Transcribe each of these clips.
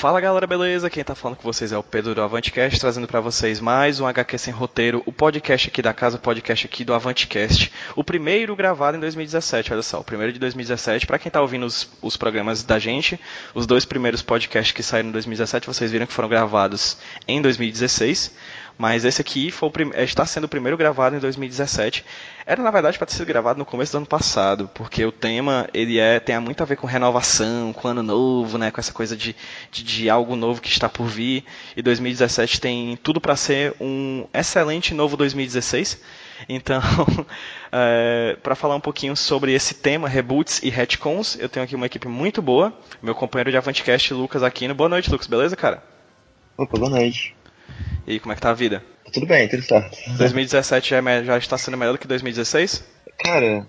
Fala galera, beleza? Quem tá falando com vocês é o Pedro do Avantcast, trazendo para vocês mais um HQ Sem Roteiro, o podcast aqui da casa, o podcast aqui do Avantcast. O primeiro gravado em 2017, olha só, o primeiro de 2017. Para quem tá ouvindo os, os, programas da gente, os dois primeiros podcasts que saíram em 2017, vocês viram que foram gravados em 2016. Mas esse aqui foi está sendo o primeiro gravado em 2017. Era na verdade para ter sido gravado no começo do ano passado, porque o tema ele é tem muito a ver com renovação, com ano novo, né, com essa coisa de, de, de algo novo que está por vir. E 2017 tem tudo para ser um excelente novo 2016. Então, é, para falar um pouquinho sobre esse tema, reboots e retcons, eu tenho aqui uma equipe muito boa. Meu companheiro de Avantcast, Lucas Aquino. Boa noite, Lucas, beleza, cara? Opa, boa noite. E como é que tá a vida? Tudo bem, tudo certo. 2017 já, é, já está sendo melhor do que 2016? Cara,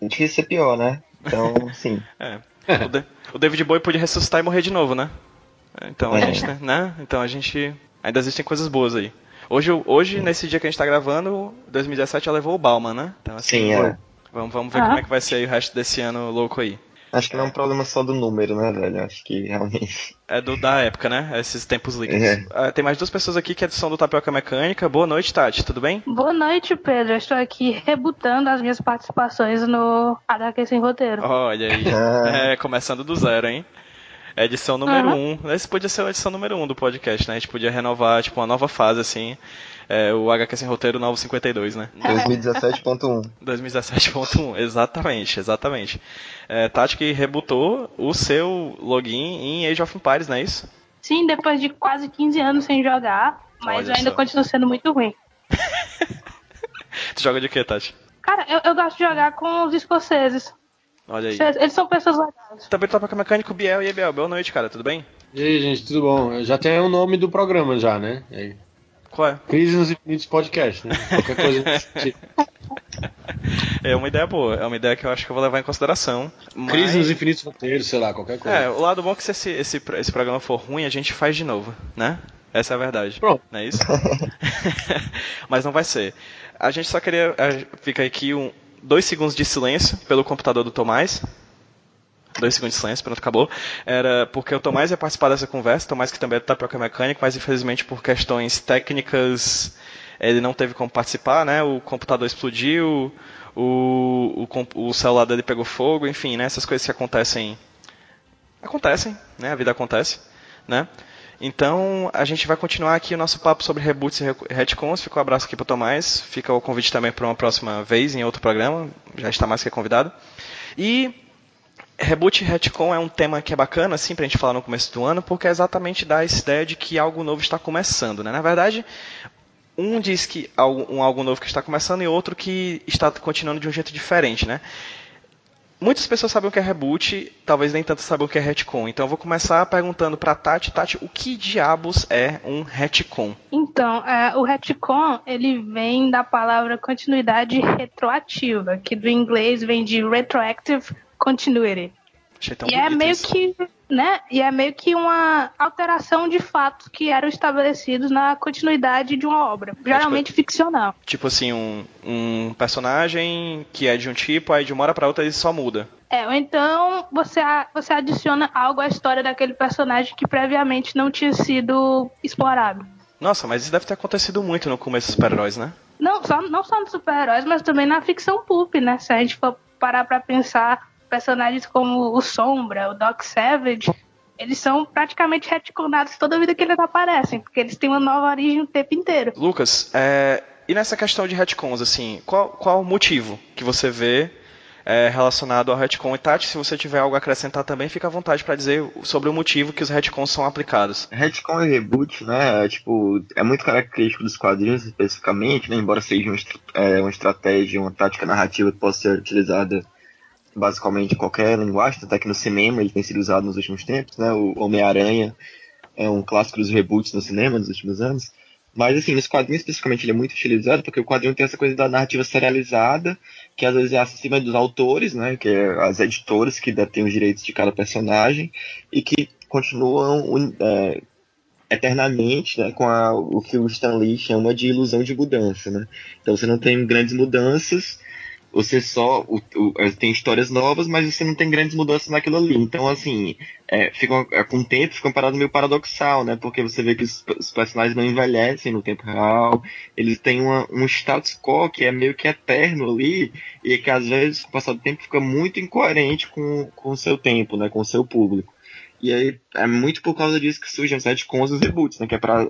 difícil ser pior, né? Então, sim. é. O, de, o, David Bowie pôde ressuscitar e morrer de novo, né? Então a é. gente, né? Então a gente. Ainda existem coisas boas aí. Hoje, hoje nesse dia que a gente tá gravando, 2017 já levou o Bauman, né? Então, assim, sim, é. Vamos, vamos ver ah. como é que vai ser o resto desse ano louco aí. Acho que não é um problema só do número, né, velho? Acho que realmente. É do da época, né? Esses tempos líquidos. É. Uh, tem mais duas pessoas aqui que são do Tapioca Mecânica. Boa noite, Tati, tudo bem? Boa noite, Pedro. Eu estou aqui rebutando as minhas participações no HQ Sem Roteiro. Olha aí. é, começando do zero, hein? Edição número 1. Uhum. Um. Esse podia ser a edição número 1 um do podcast, né? A gente podia renovar, tipo, uma nova fase, assim. É, o HQ Sem Roteiro Novo 52, né? 2017.1. 2017.1, exatamente, exatamente. É, Tati que rebutou o seu login em Age of Empires, não é isso? Sim, depois de quase 15 anos sem jogar, mas Olha ainda só. continua sendo muito ruim. tu joga de quê, Tati? Cara, eu, eu gosto de jogar com os escoceses. Olha aí. Eles são pessoas legais. Também toca tá mecânico Biel e Biel. Boa noite, cara. Tudo bem? E aí, gente, tudo bom? Já tem o nome do programa já, né? Aí. Qual é? Crise nos Infinitos Podcast, né? Qualquer coisa É uma ideia boa, é uma ideia que eu acho que eu vou levar em consideração. Mas... Crise nos Infinitos Roteiros, sei lá, qualquer coisa. É, o lado bom é que se esse, esse, esse programa for ruim, a gente faz de novo, né? Essa é a verdade. Pronto. Não é isso? Mas não vai ser. A gente só queria. É, fica aqui um, dois segundos de silêncio pelo computador do Tomás. Dois segundos de silêncio, pronto, acabou. Era porque o Tomás ia participar dessa conversa, Tomás que também é Tapioca Mecânico, mas infelizmente por questões técnicas ele não teve como participar, né? O computador explodiu, o, o, o celular dele pegou fogo, enfim, né? Essas coisas que acontecem. Acontecem, né? A vida acontece, né? Então, a gente vai continuar aqui o nosso papo sobre reboots e retcons. Fica um abraço aqui para o Tomás. Fica o convite também para uma próxima vez em outro programa. Já está mais que convidado. E reboot e retcon é um tema que é bacana, assim, para a gente falar no começo do ano, porque é exatamente dá essa ideia de que algo novo está começando. Né? Na verdade, um diz que um algo novo que está começando e outro que está continuando de um jeito diferente, né? Muitas pessoas sabem o que é reboot, talvez nem tanto sabem o que é retcon. Então eu vou começar perguntando para Tati, Tati, o que diabos é um retcon? Então, é, o retcon, ele vem da palavra continuidade retroativa, que do inglês vem de retroactive continuity. e é meio isso. que né? E é meio que uma alteração de fatos que eram estabelecidos na continuidade de uma obra, geralmente é tipo, ficcional. Tipo assim, um, um personagem que é de um tipo, aí de uma hora para outra ele só muda. É, ou então você, você adiciona algo à história daquele personagem que previamente não tinha sido explorado. Nossa, mas isso deve ter acontecido muito no começo dos super-heróis, né? Não só, não só nos super-heróis, mas também na ficção pulp, né? Se a gente for parar pra pensar personagens como o Sombra, o Doc Savage, eles são praticamente retconados toda vida que eles aparecem, porque eles têm uma nova origem o tempo inteiro. Lucas, é, e nessa questão de retcons, assim, qual, qual o motivo que você vê é, relacionado ao retcon. E Tati, se você tiver algo a acrescentar também, fica à vontade para dizer sobre o motivo que os retcons são aplicados. Retcon e reboot, né, é, tipo, é muito característico dos quadrinhos especificamente, né, embora seja uma, é, uma estratégia, uma tática narrativa que possa ser utilizada basicamente qualquer linguagem, até que no cinema ele tem sido usado nos últimos tempos, né, o Homem-Aranha é um clássico dos reboots no cinema nos últimos anos. Mas, assim, nos quadrinhos especificamente ele é muito utilizado porque o quadrinho tem essa coisa da narrativa serializada, que às vezes é acima dos autores, né? Que é as editoras que detêm os direitos de cada personagem e que continuam é, eternamente né, com a, o que o Stan Lee chama de ilusão de mudança, né? Então você não tem grandes mudanças você só o, o, é, tem histórias novas, mas você não tem grandes mudanças naquilo ali. Então, assim, é, fica, é, com o tempo fica uma parada meio paradoxal, né? Porque você vê que os, os personagens não envelhecem no tempo real, eles têm uma, um status quo que é meio que eterno ali, e que às vezes, com o passar do tempo, fica muito incoerente com, com o seu tempo, né? Com o seu público. E aí é muito por causa disso que surgem os retcons e os reboots, né? Que é pra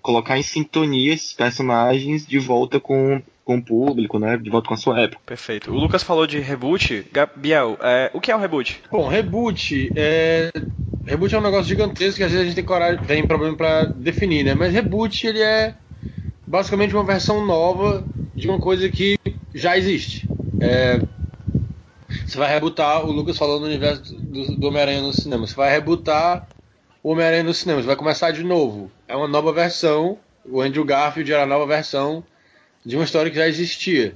colocar em sintonia esses personagens de volta com com o público, né? De volta com a sua época. Perfeito. O Lucas falou de reboot. Gabriel, é, o que é um reboot? Bom, reboot é. Reboot é um negócio gigantesco que às vezes a gente tem, coragem, tem problema para definir, né? Mas reboot ele é basicamente uma versão nova de uma coisa que já existe. É, você vai rebootar, o Lucas falou no universo do, do Homem-Aranha no cinema, você vai rebootar o Homem-Aranha no cinema, você vai começar de novo. É uma nova versão, o Andrew Garfield era a nova versão de uma história que já existia.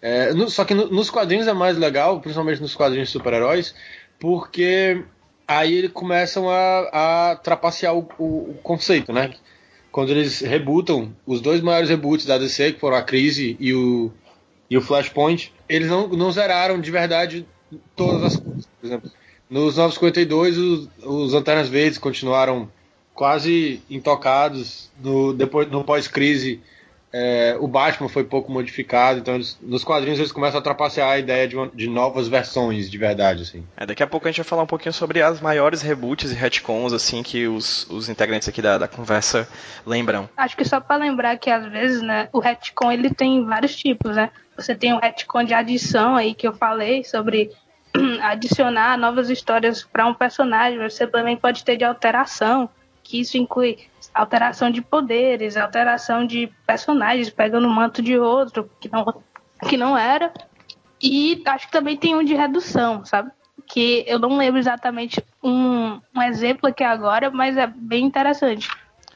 É, no, só que no, nos quadrinhos é mais legal, principalmente nos quadrinhos de super-heróis, porque aí eles começam a, a trapacear o, o, o, conceito, né? Quando eles rebootam os dois maiores reboots da DC, que foram a Crise e o, e o Flashpoint, eles não, não zeraram de verdade todas as coisas. Por exemplo, nos 952, os, os Lanternas Verdes continuaram quase intocados. No, depois, no pós-crise, é, o Batman foi pouco modificado, então eles, nos quadrinhos eles começam a trapacear a ideia de, uma, de, novas versões de verdade, assim. É, daqui a pouco a gente vai falar um pouquinho sobre as maiores reboots e retcons, assim, que os, os integrantes aqui da, da conversa lembram. Acho que só para lembrar que às vezes, né, o retcon ele tem vários tipos, né? Você tem o retcon de adição aí que eu falei sobre adicionar novas histórias para um personagem, você também pode ter de alteração, que isso inclui alteração de poderes, alteração de personagens, pegando o manto de outro que não, que não era. E acho que também tem um de redução, sabe? Que eu não lembro exatamente um, um exemplo aqui agora, mas é bem interessante.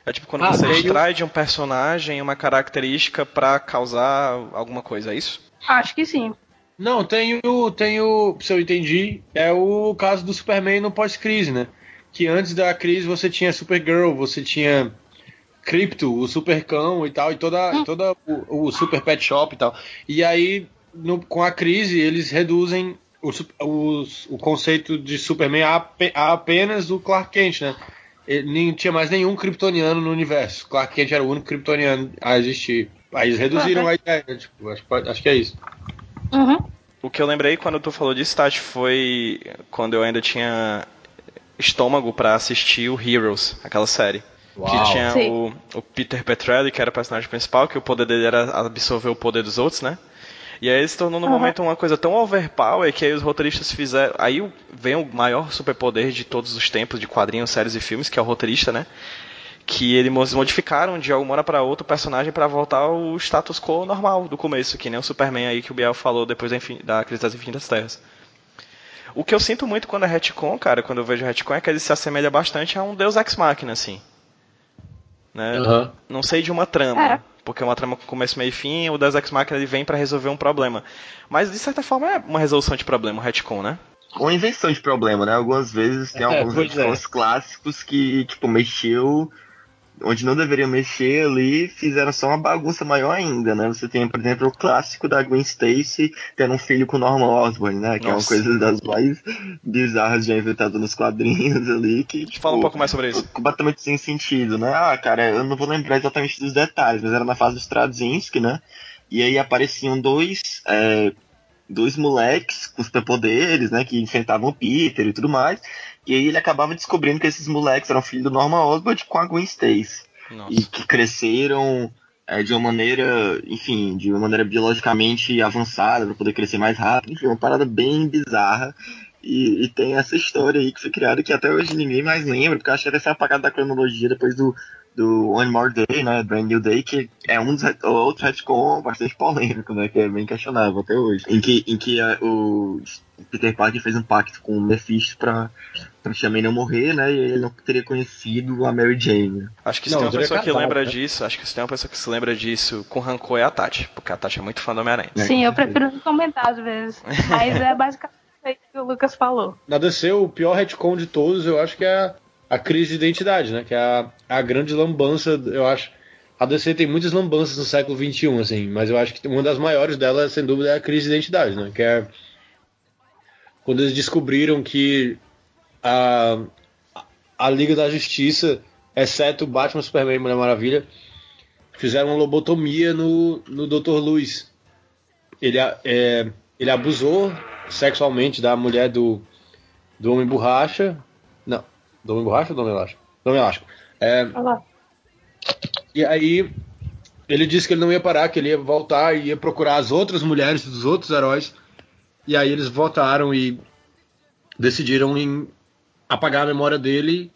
É tipo quando ah, você extrai de um personagem uma característica para causar alguma coisa, é isso? Acho que sim. Não, tem o, tem o, se eu entendi, é o caso do Superman no pós-crise, né? Que antes da crise você tinha Supergirl, você tinha Crypto, o Supercão e tal, e toda, hum. toda o, o, Super Pet Shop e tal. E aí, no, com a crise, eles reduzem o, o, o conceito de Superman a, a, apenas o Clark Kent, né? Ele, nem tinha mais nenhum kryptoniano no universo. Clark Kent era o único kryptoniano a existir. Aí eles reduziram a ideia, tipo, acho, acho que é isso. Uhum. O que eu lembrei quando tu falou disso, Tati, foi quando eu ainda tinha estômago para assistir o Heroes, aquela série. Uau. Que tinha o, o, Peter Petrelli, que era o personagem principal, que o poder dele era absorver o poder dos outros, né? E aí se tornou no uhum. momento uma coisa tão overpower que aí os roteiristas fizeram. Aí vem o maior superpoder de todos os tempos de quadrinhos, séries e filmes, que é o roteirista, né? Que eles modificaram de uma hora para outra o personagem para voltar ao status quo normal do começo, que nem o Superman aí que o Biel falou depois da, da Crise das Infinitas Terras. O que eu sinto muito quando é retcon, cara, quando eu vejo retcon, é que ele se assemelha bastante a um Deus Ex Machina, assim. Né? Uhum. Não sei de uma trama, é. porque uma trama com começo, meio e fim, o Deus Ex Machina ele vem para resolver um problema. Mas de certa forma é uma resolução de problema, o retcon, né? Uma invenção de problema, né? Algumas vezes tem é, alguns retcons é. clássicos que, tipo, mexeu onde não deveriam mexer ali, fizeram só uma bagunça maior ainda, né? Você tem, por exemplo, o clássico da Gwen Stacy tendo um filho com Norman Osborn, né? Que Nossa. é uma coisa das mais bizarras já inventadas nos quadrinhos ali, que, tipo, Fala um pouco mais sobre isso. Completamente sem sentido, né? Ah, cara, eu não vou lembrar exatamente dos detalhes, mas era na fase dos Straczynski, né? E aí apareciam dois... É, dois moleques com superpoderes, né, que enfrentavam o Peter e tudo mais, e aí ele acabava descobrindo que esses moleques eram filhos do Norman Osborn com a Gwen Stacy. Nossa. E que cresceram é, de uma maneira, enfim, de uma maneira biologicamente avançada para poder crescer mais rápido. Enfim, uma parada bem bizarra. E, e, tem essa história aí que foi criada que até hoje ninguém mais lembra, porque eu acho que até foi apagado da cronologia depois do, do One More Day, né, Brand New Day, que é um dos outros retcon bastante polêmico, né, que é bem questionável até hoje, em que, em que a, o Peter Parker fez um pacto com o Mephisto pra, pra também não morrer, né, e ele não teria conhecido a Mary Jane. Acho que se não, tem uma pessoa que lembra né? disso, acho que se tem uma pessoa que se lembra disso com rancor é a Tati, porque a Tati é muito fã do Homem-Aranha. Sim, eu prefiro não comentar às vezes, mas é basicamente que o Lucas falou. Na DC, o pior retcon de todos, eu acho que é a, a crise de identidade, né? Que é a, a grande lambança, eu acho. A DC tem muitas lambanças no século XXI, assim, mas eu acho que uma das maiores delas, sem dúvida, é a crise de identidade, né? Que é quando eles descobriram que a, a Liga da Justiça, exceto Batman, Superman e Mulher Maravilha, fizeram uma lobotomia no, no Dr. Luz. Ele, é, ele abusou sexualmente da mulher do, do Homem Borracha. Não, do Homem Borracha ou do Homem Elástico? Do Homem Elástico. É, e aí ele disse que ele não ia parar, que ele ia voltar e ia procurar as outras mulheres dos outros heróis. E aí eles votaram e decidiram em apagar a memória dele,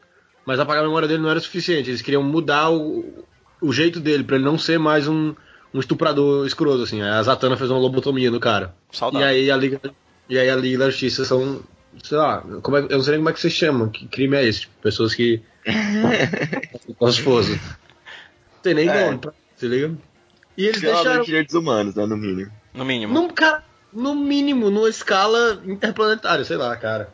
mas apagar a memória dele não era suficiente. Eles queriam mudar o, o jeito dele para ele não ser mais um, um estuprador escroto assim. A Zatanna fez uma lobotomia no cara. Saudável. E aí a Liga e aí a Liga da Justiça são. Sei lá, como é, eu não sei nem como é que vocês chamam. Que crime é esse? Tipo, pessoas que. com esposa. Não tem nem é. nome, pra, se liga? E eles deixaram. direitos humanos, né? No mínimo. No mínimo. Cara, no mínimo, numa escala interplanetária, sei lá, cara.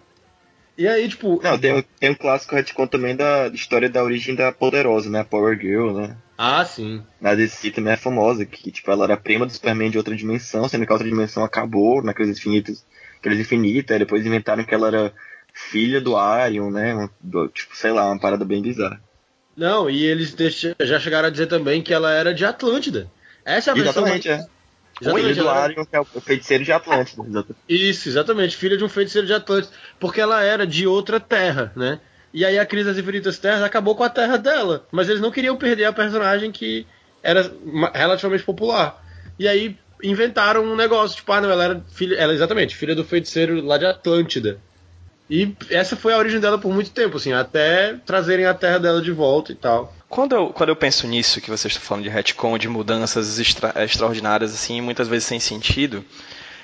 E aí, tipo. Não, tem, tem um clássico retcon também da história da origem da Poderosa, né? A Power Girl, né? Ah, sim. Na DC também é famosa, que tipo, ela era prima do Superman de outra dimensão, sendo que a outra dimensão acabou na Crise Infinitas Crise Infinita, depois inventaram que ela era filha do Arion, né? tipo, sei lá, uma parada bem bizarra. Não, e eles já chegaram a dizer também que ela era de Atlântida. Essa é a Exatamente, versão. É. Exatamente, filha do Arion, que é o feiticeiro de Atlântida. Exatamente. Isso, exatamente, filha de um feiticeiro de Atlântida. Porque ela era de outra terra, né? E aí a Crise das Infinitas Terras acabou com a terra dela. Mas eles não queriam perder a personagem que era relativamente popular. E aí inventaram um negócio, tipo, ah, não, ela era filha, ela exatamente, filha do feiticeiro lá de Atlântida. E essa foi a origem dela por muito tempo, assim, até trazerem a terra dela de volta e tal. Quando eu, quando eu penso nisso, que vocês estão falando de retcon, de mudanças extra, extraordinárias, assim, muitas vezes sem sentido,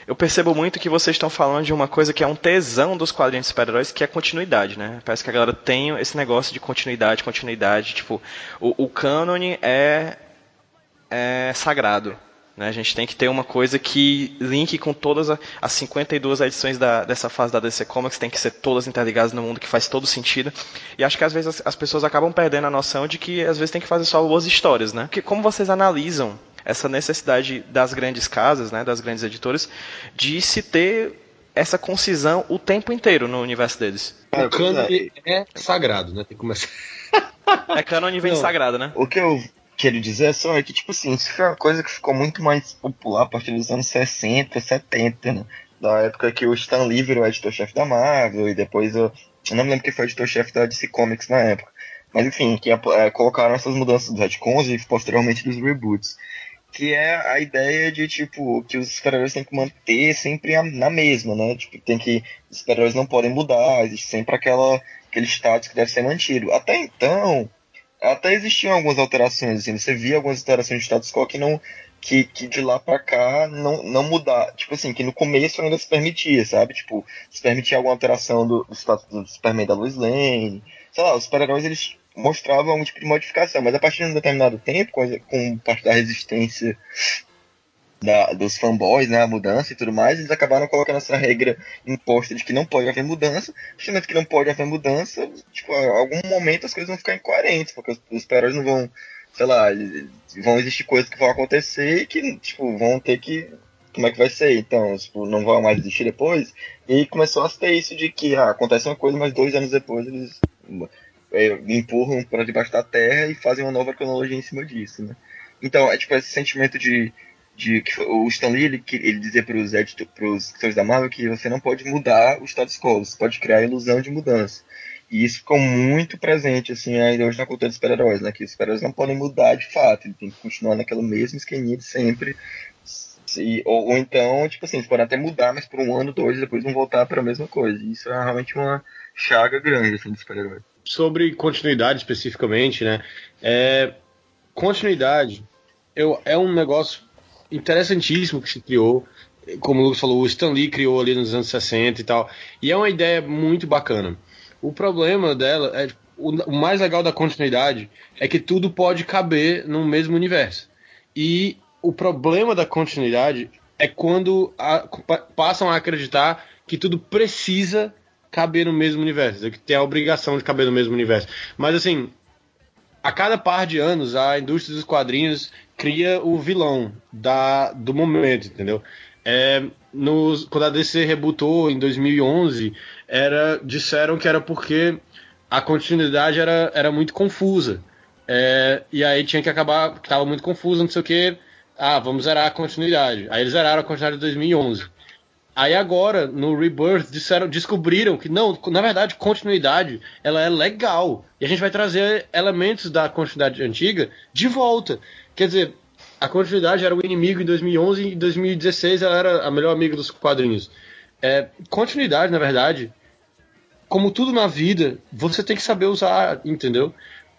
eu percebo muito que vocês estão falando de uma coisa que é um tesão dos quadrinhos de super-heróis, que é continuidade, né? Parece que a galera tem esse negócio de continuidade, continuidade. Tipo, o, o cânone é, é sagrado. Né? A gente tem que ter uma coisa que link com todas as 52 edições da, dessa fase da DC Comics, tem que ser todas interligadas no mundo, que faz todo sentido. E acho que às vezes as, as pessoas acabam perdendo a noção de que às vezes tem que fazer só boas histórias, né? Porque como vocês analisam essa necessidade das grandes casas, né, das grandes editoras, de se ter essa concisão o tempo inteiro no universo deles. O cânone é sagrado, né? Tem que começar. É cânone vem sagrado, né? O que eu quero dizer só é que, tipo assim, isso foi uma coisa que ficou muito mais popular a partir dos anos 60, 70, né? Da época que o Stan Lee virou editor-chefe da Marvel, e depois eu, eu não me lembro quem foi editor-chefe da DC Comics na época. Mas enfim, que é, colocaram essas mudanças dos retcons e posteriormente dos reboots. Que é a ideia de, tipo, que os super-heróis têm que manter sempre a, na mesma, né? Tipo, tem que. Os super-heróis não podem mudar, existe sempre aquela, aquele status que deve ser mantido. Até então, até existiam algumas alterações, assim, você via algumas alterações de status quo que não. Que, que de lá pra cá não, não mudar. Tipo assim, que no começo ainda se permitia, sabe? Tipo, se permitia alguma alteração do, do status do Superman da Lois Lane. Sei lá, os super-heróis eles mostravam algum tipo de modificação, mas a partir de um determinado tempo, com, com parte da resistência da, dos fanboys, né, a mudança e tudo mais, eles acabaram colocando essa regra imposta de que não pode haver mudança. Justamente que não pode haver mudança, tipo, algum momento as coisas vão ficar incoerentes, porque os, os heróis não vão, sei lá, vão existir coisas que vão acontecer e que, tipo, vão ter que. Como é que vai ser? Então, tipo, não vão mais existir depois. E começou a ter isso de que ah, acontece uma coisa, mas dois anos depois eles é, empurram para debaixo da terra e fazem uma nova cronologia em cima disso, né? Então, é tipo esse sentimento de de que o Stan Lee ele, ele dizia para os editores da Marvel que você não pode mudar o status quo, você pode criar a ilusão de mudança. E isso ficou muito presente, assim, ainda hoje na cultura dos super-heróis, né? Que os super-heróis não podem mudar de fato, eles têm que continuar naquela mesma esqueminha de sempre. Ou, ou, então, tipo assim, eles podem até mudar, mas por um ano, dois, depois vão voltar para a mesma coisa. E isso é realmente uma chaga grande, assim, dos super-heróis. Sobre continuidade especificamente, né? É, continuidade eu, é um negócio interessantíssimo que se criou como o Lucas falou, o Stan Lee criou ali nos anos 60 e tal. E é uma ideia muito bacana. O problema dela é. O, mais legal da continuidade é que tudo pode caber no mesmo universo. E o problema da continuidade é quando a, passam a acreditar que tudo precisa caber no mesmo universo, que tem a obrigação de caber no mesmo universo. Mas assim, a cada par de anos a indústria dos quadrinhos cria o vilão da, do momento, entendeu? É, nos, quando a DC rebutou em 2011, era, disseram que era porque a continuidade era, era muito confusa. É, e aí tinha que acabar, que estava muito confuso, não sei o que. Ah, vamos zerar a continuidade. Aí eles zeraram a continuidade de 2011. Aí agora, no Rebirth, disseram, descobriram que não, na verdade, continuidade ela é legal. E a gente vai trazer elementos da continuidade antiga de volta. Quer dizer, a continuidade era o inimigo em 2011 e em 2016 ela era a melhor amiga dos quadrinhos. É, continuidade, na verdade, como tudo na vida, você tem que saber usar, entendeu?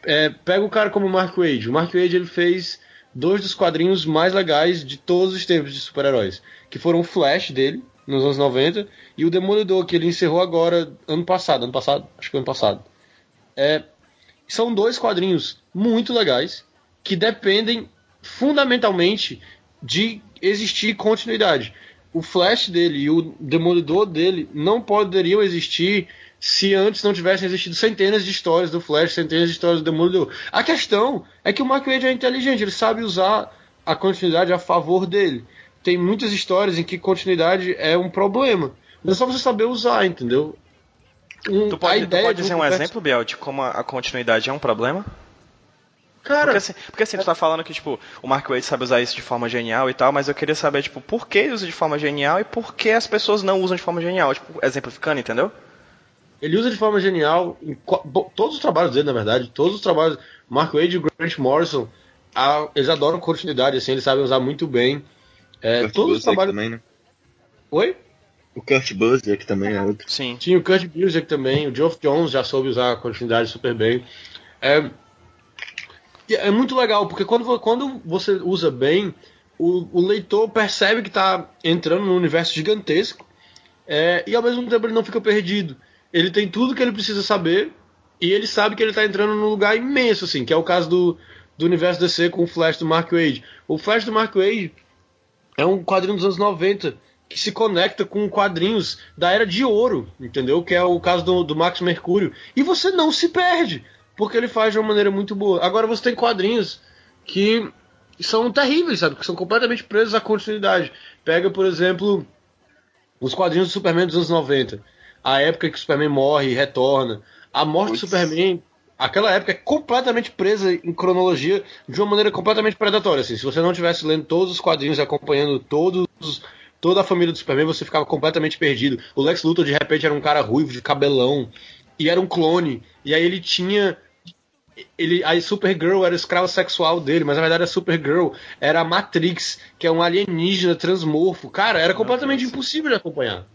É, pega o cara como o Mark Wade. O Mark Wade ele fez dois dos quadrinhos mais legais de todos os tempos de super-heróis, que foram o Flash dele, nos anos 90, e o Demolidor, que ele encerrou agora, ano passado, ano passado, acho que ano passado. É, são dois quadrinhos muito legais, que dependem fundamentalmente de existir continuidade. O Flash dele e o Demolidor dele não poderiam existir se antes não tivessem existido centenas de histórias do Flash, centenas de histórias do Demolidor. A questão é que o Mark Wade é inteligente, ele sabe usar a continuidade a favor dele. Tem muitas histórias em que continuidade é um problema. Mas é só você saber usar, entendeu? Um, tu pode, tu pode dizer um exemplo, Biel, de como a continuidade é um problema? Cara. Porque assim, porque assim, tu tá falando que, tipo, o Mark Wade sabe usar isso de forma genial e tal, mas eu queria saber, tipo, por que ele usa de forma genial e por que as pessoas não usam de forma genial, tipo, exemplificando, entendeu? Ele usa de forma genial em todos os trabalhos dele, na verdade, todos os trabalhos. Mark Wade e Grant Morrison, a, eles adoram continuidade, assim, eles sabem usar muito bem. É, Kurt todos os trabalhos. Também, né? Oi? O Kurt Busiek também é outro. Sim. Tinha o Kurt Busiek também, o Geoff Jones já soube usar a continuidade super bem. É, é muito legal, porque quando, quando você usa bem, o, o leitor percebe que está entrando num universo gigantesco é, e ao mesmo tempo ele não fica perdido. Ele tem tudo que ele precisa saber e ele sabe que ele está entrando num lugar imenso, assim, que é o caso do, do universo DC com o Flash do Mark Wade. O Flash do Mark Wade é um quadrinho dos anos 90 que se conecta com quadrinhos da Era de Ouro, entendeu? Que é o caso do, do Max Mercúrio. E você não se perde porque ele faz de uma maneira muito boa. Agora você tem quadrinhos que são terríveis, sabe? Que são completamente presos à continuidade. Pega, por exemplo, os quadrinhos do Superman dos anos 90. A época que o Superman morre e retorna. A morte do Superman, aquela época é completamente presa em cronologia de uma maneira completamente predatória. Assim. Se você não tivesse lendo todos os quadrinhos e acompanhando todos toda a família do Superman, você ficava completamente perdido. O Lex Luthor, de repente, era um cara ruivo, de cabelão, e era um clone. E aí ele tinha ele, a Supergirl era o escravo sexual dele, mas na verdade a Supergirl era a Matrix, que é um alienígena transmorfo. Cara, era completamente impossível de acompanhar.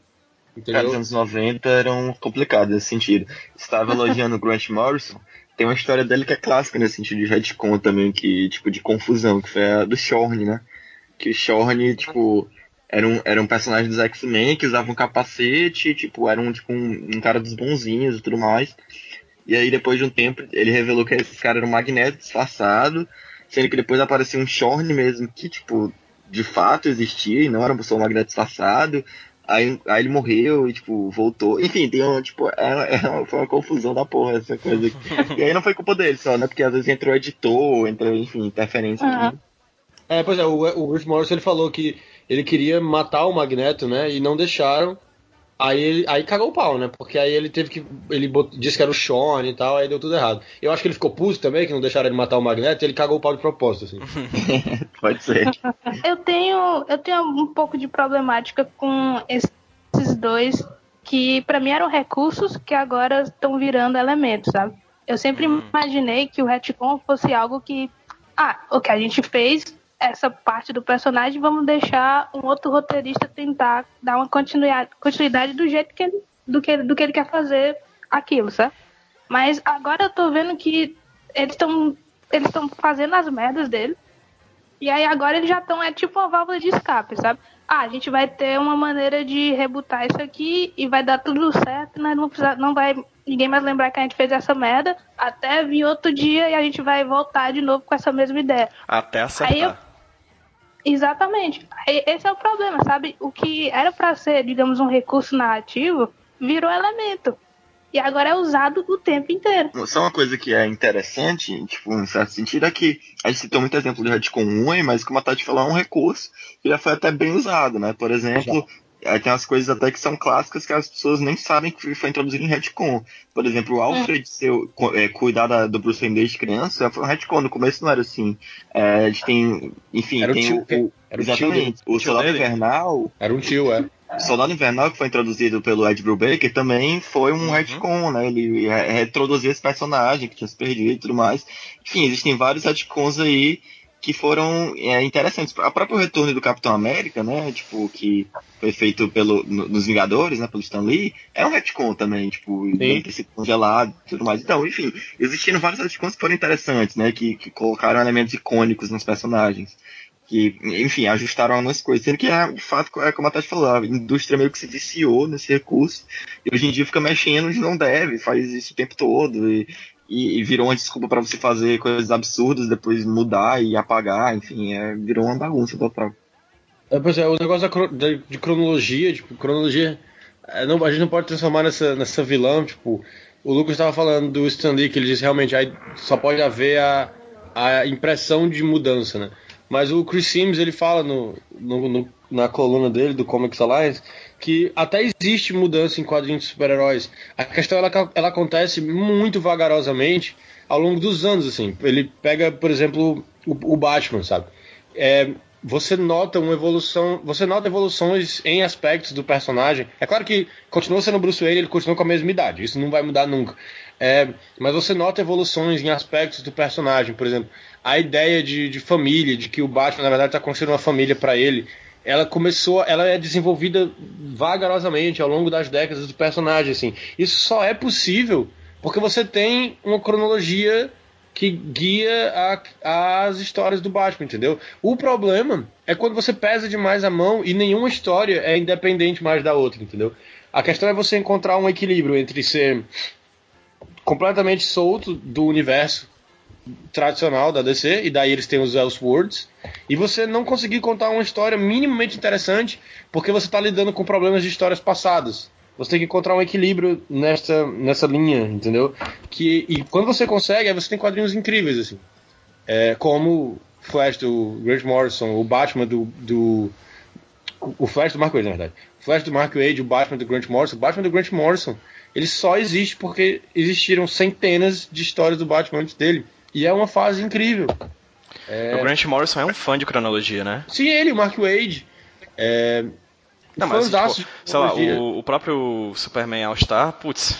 Entendeu? Os anos 90 eram complicados nesse sentido. Estava elogiando o Grant Morrison. Tem uma história dele que é clássica nesse sentido de retcon também, que, tipo, de confusão, que foi a do Shorn, né? Que o Shorn, tipo, era um, era um personagem dos X-Men que usava um capacete, tipo, era um, tipo, um, um cara dos bonzinhos e tudo mais. E aí, depois de um tempo, ele revelou que esse cara era um magneto disfarçado, sendo que depois apareceu um Shorn mesmo, que, tipo, de fato existia e não era só um magneto disfarçado. Aí, aí ele morreu e, tipo, voltou. Enfim, tem um, tipo, é, é, foi uma confusão da porra essa coisa. e aí não foi culpa dele só, né? Porque às vezes entrou editor, entrou, enfim, interferência. Uhum. É, pois é, o, o Bruce Morris ele falou que ele queria matar o Magneto, né? E não deixaram. Aí aí cagou o pau, né? Porque aí ele teve que. Ele disse que era o Sean e tal, aí deu tudo errado. Eu acho que ele ficou puto também, que não deixaram ele matar o Magneto, e ele cagou o pau de propósito, assim. Pode ser. eu tenho. Eu tenho um pouco de problemática com esses dois que para mim eram recursos que agora estão virando elementos, sabe? Eu sempre hum. imaginei que o retcon fosse algo que, ah, o que a gente fez essa parte do personagem, vamos deixar um outro roteirista tentar dar uma continuidade, continuidade do jeito que ele, do que, do que ele quer fazer aquilo, sabe? Mas agora eu tô vendo que eles estão eles estão fazendo as merdas dele. E aí agora eles já estão, é tipo uma válvula de escape, sabe? Ah, a gente vai ter uma maneira de rebutar isso aqui e vai dar tudo certo, nós não, precisa, não vai ninguém mais lembrar que a gente fez essa merda, até vir outro dia e a gente vai voltar de novo com essa mesma ideia. Até acertar. Aí eu, Exatamente. Esse é o problema, sabe? O que era para ser, digamos, um recurso narrativo, virou elemento. E agora é usado o tempo inteiro. Só uma coisa que é interessante, tipo, em certo sentido, é que a gente citou muito exemplo de retcon ruim, mas como a Tati falou, é um recurso que já foi até bem usado, né? Por exemplo, Aí tem umas coisas até que são clássicas que as pessoas nem sabem que foi introduzido em retcon. Por exemplo, o Alfred é. ser, é, cuidar da, do Bruce Wayne desde criança foi um retcon. No começo não era assim. É, a gente tem, enfim, era tem o, tio, o, era exatamente, o, o Soldado Invernal. Era um tio, é. O Soldado Invernal, que foi introduzido pelo Ed Brubaker, também foi um uhum. retcon, né? Ele reintroduziu esse personagem que tinha se perdido e tudo mais. Enfim, existem vários retcons aí que foram é, interessantes. A próprio retorno do Capitão América, né? Tipo, que foi feito pelo, no, nos Vingadores, né? Pelo Stan Lee, é um retcon também, tipo, ter sido congelado e tudo mais. Então, enfim, existiram vários retcons que foram interessantes, né? Que, que colocaram elementos icônicos nos personagens. Que, enfim, ajustaram algumas coisas. Sendo que, é, de fato, é como a Tati falou, a indústria meio que se viciou nesse recurso. E hoje em dia fica mexendo onde não deve, faz isso o tempo todo. E, e, e virou uma desculpa para você fazer coisas absurdas, depois mudar e apagar, enfim, é, virou uma bagunça total. É, pois é, o negócio da, de cronologia, tipo, cronologia, é, não, a gente não pode transformar nessa, nessa vilã, tipo, o Lucas estava falando do Stan Lee, que ele disse realmente aí só pode haver a, a impressão de mudança, né? Mas o Chris Sims, ele fala no, no, no, na coluna dele, do Comics Alliance, que até existe mudança em quadrinhos de super-heróis. A questão ela, ela acontece muito vagarosamente ao longo dos anos, assim. Ele pega, por exemplo, o, o Batman, sabe? É, você nota uma evolução, você nota evoluções em aspectos do personagem. É claro que continua sendo Bruce Wayne, ele continua com a mesma idade, isso não vai mudar nunca. É, mas você nota evoluções em aspectos do personagem, por exemplo, a ideia de, de família, de que o Batman na verdade está construindo uma família para ele ela começou, ela é desenvolvida vagarosamente ao longo das décadas do personagem, assim. Isso só é possível porque você tem uma cronologia que guia a, as histórias do Batman, entendeu? O problema é quando você pesa demais a mão e nenhuma história é independente mais da outra, entendeu? A questão é você encontrar um equilíbrio entre ser completamente solto do universo tradicional da DC, e daí eles têm os Elseworlds, e você não conseguir contar uma história minimamente interessante porque você está lidando com problemas de histórias passadas. Você tem que encontrar um equilíbrio nessa, nessa linha, entendeu? Que, e quando você consegue, aí você tem quadrinhos incríveis, assim. É, como Flash do Grant Morrison, o Batman do, do. O Flash do Mark Wade, na verdade. O Flash do Mark Wade, o Batman do Grant Morrison. O Batman do Grant Morrison, ele só existe porque existiram centenas de histórias do Batman antes dele. E é uma fase incrível. É... O Grant Morrison é um fã de cronologia, né? Sim, ele, o Mark Wade. É... Não, mas, tipo, sei lá, o, o, próprio Superman All-Star, putz.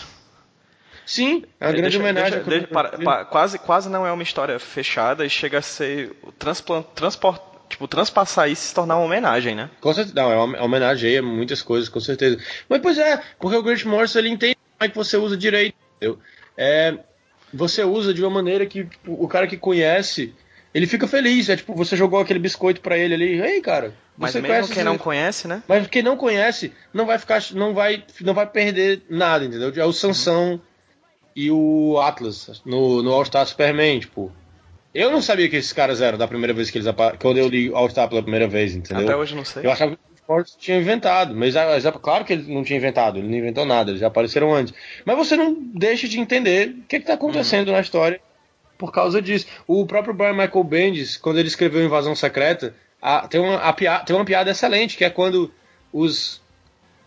Sim, é uma grande deixa, homenagem. Deixa, deixa, para, para, quase, quase não é uma história fechada e chega a ser transplant, transport, tipo, transpassar isso e se tornar uma homenagem, né? Com certeza, não, é uma homenagem a muitas coisas, com certeza. Mas, pois é, porque o Grant Morrison, ele entende como é que você usa direito, entendeu? É, você usa de uma maneira que tipo, o cara que conhece, ele fica feliz. É tipo, você jogou aquele biscoito para ele ali, ei, cara. Mas mesmo conhece, quem não conhece, né? Mas quem não conhece não vai ficar, não vai, não vai perder nada, entendeu? É o Sansão uhum. e o Atlas no, no All Star Superman, tipo. Eu não sabia que esses caras eram da primeira vez que eles quando eu li All Star pela primeira vez, entendeu? Até hoje não sei. Eu achava Force tinha inventado, mas já, já, claro que ele não tinha inventado, ele não inventou nada, eles já apareceram antes. Mas você não deixa de entender o que está acontecendo uhum. na história por causa disso. O próprio Brian Michael Bendis, quando ele escreveu Invasão Secreta, a, tem, uma, a piada, tem uma piada excelente, que é quando os.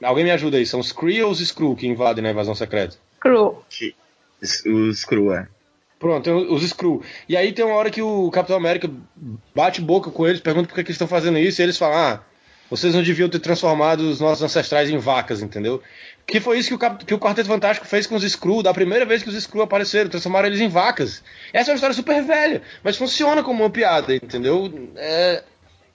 Alguém me ajuda aí, são os Kree ou os Skrull que invadem na Invasão Secreta? Skrull. Os Skrull, é. Pronto, tem os Skrull. E aí tem uma hora que o Capitão América bate boca com eles, pergunta por que, que eles estão fazendo isso, e eles falam, ah Vocês não deviam ter transformado os nossos ancestrais em vacas, entendeu? Que foi isso que o, que o Quarteto Fantástico fez com os Skrull, da primeira vez que os Skrull apareceram, transformaram eles em vacas. Essa é uma história super velha, mas funciona como uma piada, entendeu? É,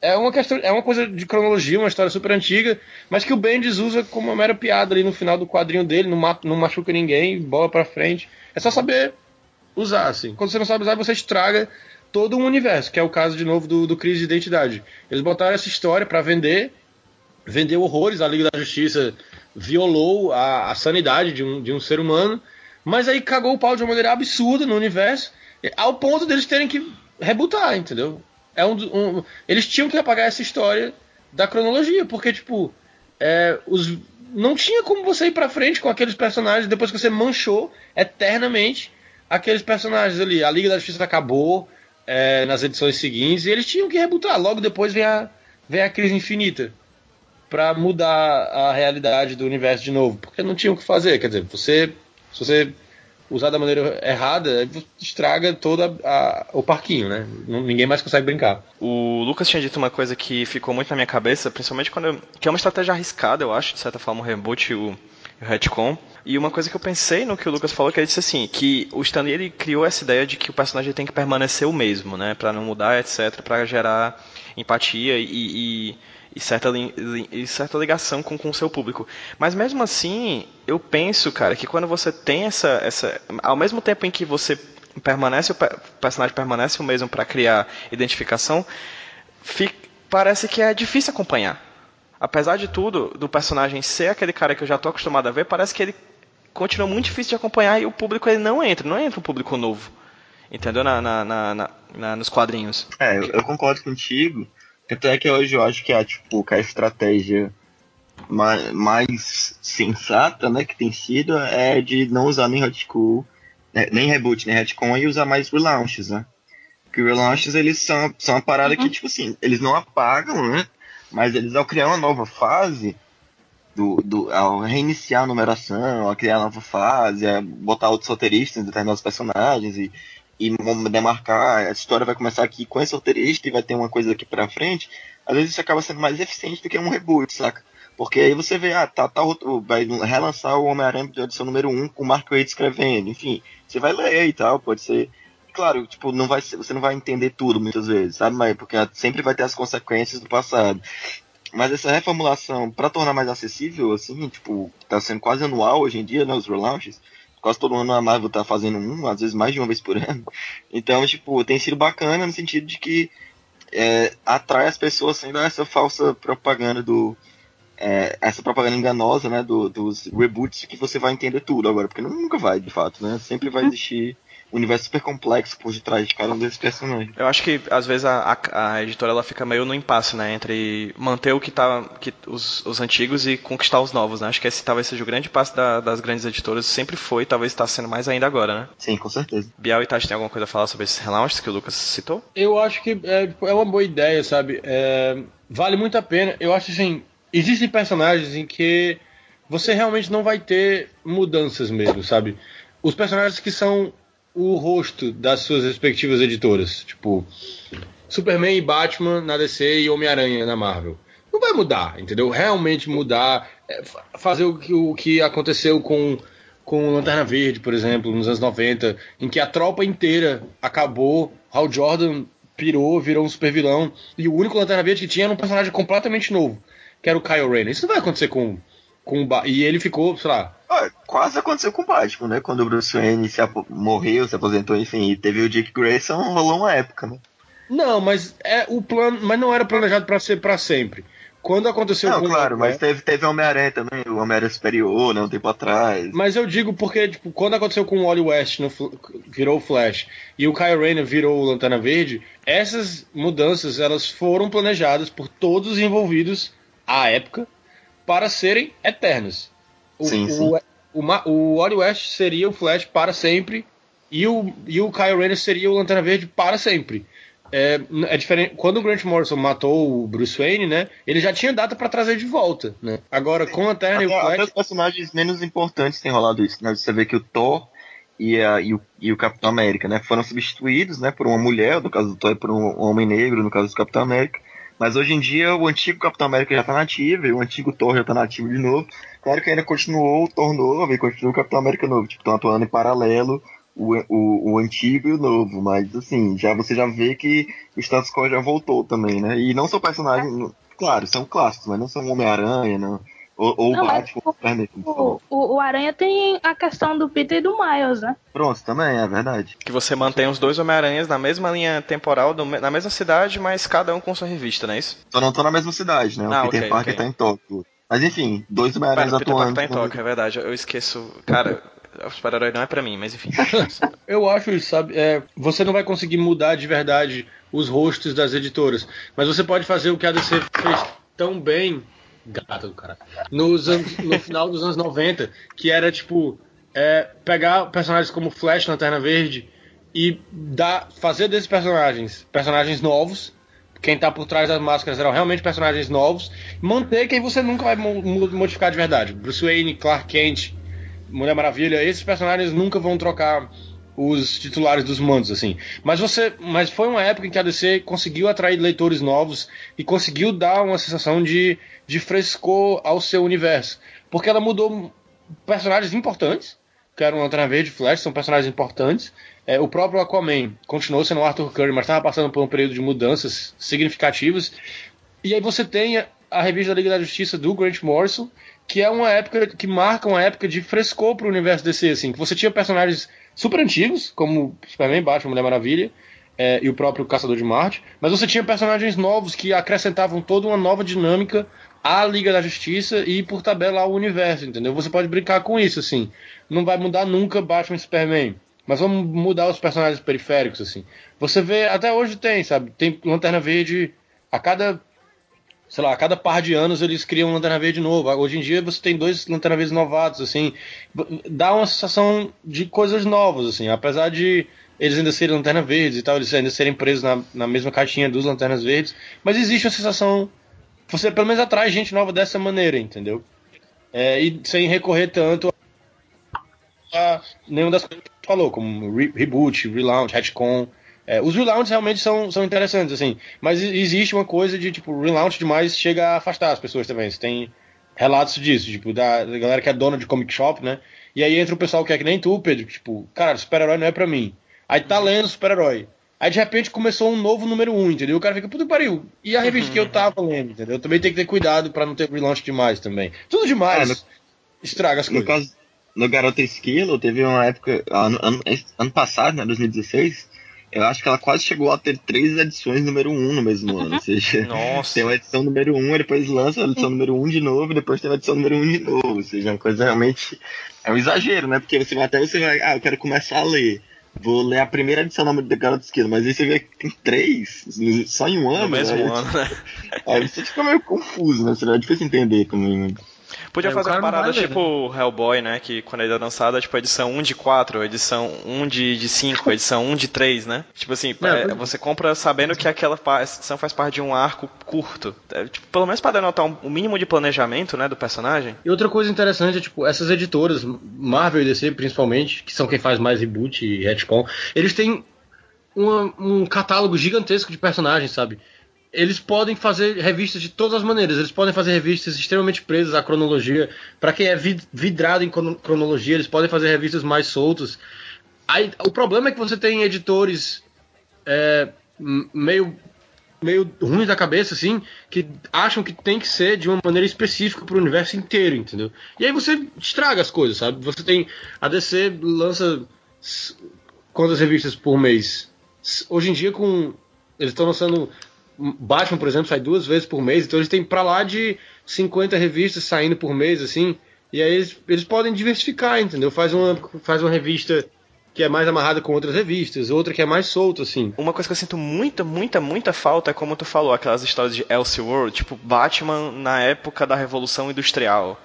é uma questão, é uma coisa de cronologia, uma história super antiga, mas que o Bendis usa como uma mera piada ali no final do quadrinho dele, não, não machuca ninguém, bola pra frente. É só saber usar, assim. Quando você não sabe usar, você estraga todo um universo, que é o caso de novo do, do Crise de Identidade. Eles botaram essa história para vender, vendeu horrores, a Liga da Justiça violou a, a sanidade de um, de um ser humano, mas aí cagou o pau de uma maneira absurda no universo, ao ponto deles terem que rebutar, entendeu? É um, um, eles tinham que apagar essa história da cronologia, porque, tipo, é, os, não tinha como você ir pra frente com aqueles personagens depois que você manchou eternamente aqueles personagens ali. A Liga da Justiça acabou é, nas edições seguintes e eles tinham que rebutar. Logo depois vem a, vem a crise infinita para mudar a realidade do universo de novo, porque não tinha o que fazer. Quer dizer, você, se você usar da maneira errada, estraga todo a, a, o parquinho, né? Ninguém mais consegue brincar. O Lucas tinha dito uma coisa que ficou muito na minha cabeça, principalmente quando eu, que é uma estratégia arriscada, eu acho, de certa forma, o reboot o retcon. E uma coisa que eu pensei no que o Lucas falou, que ele disse assim, que o Stanley ele criou essa ideia de que o personagem tem que permanecer o mesmo, né? Para não mudar, etc, para gerar empatia e, e e certa, e certa ligação com o seu público. Mas mesmo assim, eu penso, cara, que quando você tem essa. essa ao mesmo tempo em que você permanece, o personagem permanece o mesmo para criar identificação, fica, parece que é difícil acompanhar. Apesar de tudo, do personagem ser aquele cara que eu já estou acostumado a ver, parece que ele continua muito difícil de acompanhar e o público ele não entra, não entra um público novo. Entendeu? Na, na, na, na nos quadrinhos. É, eu, eu concordo contigo. Tanto é que hoje eu acho que a, tipo, que a estratégia mais, mais sensata, né, que tem sido, é de não usar nem retcon, né, nem reboot, nem retcon, e usar mais relaunches, né? Porque relaunches, eles são, são uma parada uhum. que, tipo assim, eles não apagam, né? Mas eles, ao criar uma nova fase, do, do, ao reiniciar a numeração, ao criar uma nova fase, a botar outros roteiristas em determinados personagens e e demarcar, a história vai começar aqui com esse roteirista e vai ter uma coisa aqui pra frente, às vezes isso acaba sendo mais eficiente do que um reboot, saca? Porque aí você vê, ah, tá, tá vai relançar o Homem-Aranha de edição número 1 com o Mark Waid escrevendo, enfim, você vai ler e tal, pode ser. Claro, tipo, não vai, você não vai entender tudo muitas vezes, sabe? Mas porque sempre vai ter as consequências do passado. Mas essa reformulação, para tornar mais acessível, assim, tipo, tá sendo quase anual hoje em dia, né, os relaunches, quase todo ano a Marvel tá fazendo um, às vezes mais de uma vez por ano. Então, tipo, tem sido bacana no sentido de que é, atrai as pessoas sem dar essa falsa propaganda do. É, essa propaganda enganosa, né, do, dos reboots que você vai entender tudo agora, porque nunca vai, de fato, né? Sempre vai existir um universo super complexo por detrás de cada um desses personagens. Eu acho que às vezes a, a, a, editora ela fica meio no impasse, né, entre manter o que tá que os, os antigos e conquistar os novos, né? Acho que esse talvez seja o grande passo da, das grandes editoras, sempre foi, talvez está sendo mais ainda agora, né? Sim, com certeza. Bial e Tati tem alguma coisa a falar sobre esses relaunches que o Lucas citou? Eu acho que é, tipo, é uma boa ideia, sabe? É, vale muito a pena. Eu acho assim, existem personagens em que você realmente não vai ter mudanças mesmo, sabe? Os personagens que são o rosto das suas respectivas editoras. Tipo, Superman e Batman na DC e Homem-Aranha na Marvel. Não vai mudar, entendeu? Realmente mudar, é, fazer o que, o que aconteceu com, com Lanterna Verde, por exemplo, nos anos 90, em que a tropa inteira acabou, Hal Jordan pirou, virou um super vilão, e o único Lanterna Verde que tinha era um personagem completamente novo, que era o Kyle Rayner. Isso não vai acontecer com, com e ele ficou, sei lá, quase aconteceu com o Batman, né? Quando o Bruce Wayne se morreu, se aposentou, enfim, e teve o Dick Grayson, rolou uma época, né? Não, mas é o plano, mas não era planejado para ser para sempre. Quando aconteceu não, claro, mas teve, teve Homem-Aranha também, o Homem-Aranha Superior, né, um tempo atrás. Mas eu digo porque, tipo, quando aconteceu com o Wally West, no, virou o Flash, e o Kyle Rayner virou o Lanterna Verde, essas mudanças, elas foram planejadas por todos os envolvidos à época para serem eternas. O, sim, sim. O, o, o Wally West seria o Flash para sempre e o, e o Kyle Rayner seria o Lanterna Verde para sempre. É, é, diferente. Quando o Grant Morrison matou o Bruce Wayne, né? Ele já tinha data para trazer de volta, né? Agora com a Lanterna e o Flash. Até os personagens menos importantes têm rolado isso, né? Você vê que o Thor e, a, e, o, e o Capitão América, né? Foram substituídos, né? Por uma mulher, no caso do Thor, por um homem negro, no caso do Capitão América. Mas hoje em dia o antigo Capitão América já tá nativo e o antigo Thor já tá nativo de novo. Claro que ainda continuou o Thor novo e continua o Capitão América novo. Tipo, estão atuando em paralelo o, o, o antigo e o novo. Mas assim, já você já vê que o status quo já voltou também, né? E não são personagens. Claro, são clássicos, mas não são Homem-Aranha, não. Ou, ou não, Batman, o, o, o, Aranha tem a questão do Peter e do Miles, né? Pronto, também, é verdade. Que você mantém os dois Homem-Aranhas na mesma linha temporal, do, na mesma cidade, mas cada um com sua revista, não é isso? Só não estão na mesma cidade, né? O ah, Peter okay, Parker okay. tá em Tóquio. Mas enfim, dois Homem-Aranhas atuando. O Peter Parker tá em Tóquio, é verdade. Eu esqueço. Cara, o super-herói não é pra mim, mas enfim. eu acho, sabe, é, você não vai conseguir mudar de verdade os rostos das editoras, mas você pode fazer o que a DC fez tão bem Gata do cara. Nos anos, no final dos anos 90, que era tipo. É, pegar personagens como Flash, Lanterna Verde e dar, fazer desses personagens personagens novos. Quem tá por trás das máscaras eram realmente personagens novos. Manter quem você nunca vai modificar de verdade. Bruce Wayne, Clark Kent, Mulher Maravilha, esses personagens nunca vão trocar os titulares dos mandos, assim. Mas você, mas foi uma época em que a DC conseguiu atrair leitores novos e conseguiu dar uma sensação de, de frescor ao seu universo, porque ela mudou personagens importantes, que eram Lanterna Verde e Flash, são personagens importantes. É, o próprio Aquaman continuou sendo Arthur Curry, mas estava passando por um período de mudanças significativas. E aí você tem a, a revista da Liga da Justiça do Grant Morrison, que é uma época que marca uma época de frescor para o universo DC, assim, que você tinha personagens super antigos, como Superman, Batman, Mulher Maravilha é, e o próprio Caçador de Marte, mas você tinha personagens novos que acrescentavam toda uma nova dinâmica à Liga da Justiça e por tabela ao universo, entendeu? Você pode brincar com isso, assim. Não vai mudar nunca Batman e Superman, mas vamos mudar os personagens periféricos, assim. Você vê, até hoje tem, sabe? Tem Lanterna Verde a cada sei lá, a cada par de anos eles criam um Lanterna Verde novo. Hoje em dia você tem dois Lanterna Verdes novatos, assim. Dá uma sensação de coisas novas, assim. Apesar de eles ainda serem Lanterna Verdes e tal, eles ainda serem presos na, na mesma caixinha dos Lanternas Verdes. Mas existe uma sensação. Você pelo menos atrai gente nova dessa maneira, entendeu? É, e sem recorrer tanto a nenhuma das coisas que você falou, como re reboot, relaunch, retcon. É, os relaunches realmente são, são interessantes, assim. Mas existe uma coisa de, tipo, relaunch demais chega a afastar as pessoas também. Você tem relatos disso, tipo, da, da galera que é dona de comic shop, né? E aí entra o pessoal que é que nem tu, Pedro, tipo, cara, super-herói não é pra mim. Aí tá lendo super-herói. Aí de repente começou um novo número 1, um, entendeu? O cara fica, puta pariu. E a revista que eu tava lendo, entendeu? Também tem que ter cuidado pra não ter relaunch demais também. Tudo demais. É, no, estraga as no coisas. Caso, no Garota Esquilo, teve uma época, ano, ano, ano passado, né, 2016, eu acho que ela quase chegou a ter três edições número um no mesmo ano. Ou seja, Nossa. tem uma edição número um, depois lança a edição número um de novo, e depois tem uma edição número um de novo. Ou seja, é uma coisa realmente. É um exagero, né? Porque você vai até você vai. Ah, eu quero começar a ler. Vou ler a primeira edição da Garota Esquerda, mas aí você vê que tem três, só em um ano. No mesmo né? ano, né? Aí você fica meio confuso, né? Seria difícil entender também? Podia é, fazer uma parada tipo né? Hellboy, né? Que quando ele é lançado, tipo, edição 1 de 4, edição 1 de, de 5, edição 1 de 3, né? Tipo assim, é, é, você compra sabendo que aquela edição faz parte de um arco curto. É, tipo, pelo menos para denotar um, um, mínimo de planejamento, né, do personagem. E outra coisa interessante é, tipo, essas editoras, Marvel e DC principalmente, que são quem faz mais reboot e retcon, eles têm uma, um catálogo gigantesco de personagens, sabe? Eles podem fazer revistas de todas as maneiras. Eles podem fazer revistas extremamente presas à cronologia. Para quem é vidrado em cronologia, eles podem fazer revistas mais soltas. Aí, o problema é que você tem editores é, meio meio ruins da cabeça, assim, que acham que tem que ser de uma maneira específica para o universo inteiro, entendeu? E aí você estraga as coisas, sabe? Você tem. A DC lança quantas revistas por mês? Hoje em dia, com. Eles estão lançando Batman, por exemplo, sai duas vezes por mês, então eles têm pra lá de 50 revistas saindo por mês, assim, e aí eles, eles podem diversificar, entendeu? Faz uma, faz uma revista que é mais amarrada com outras revistas, outra que é mais solta, assim. Uma coisa que eu sinto muita, muita, muita falta é como tu falou, aquelas histórias de Elseworld, tipo Batman na época da Revolução Industrial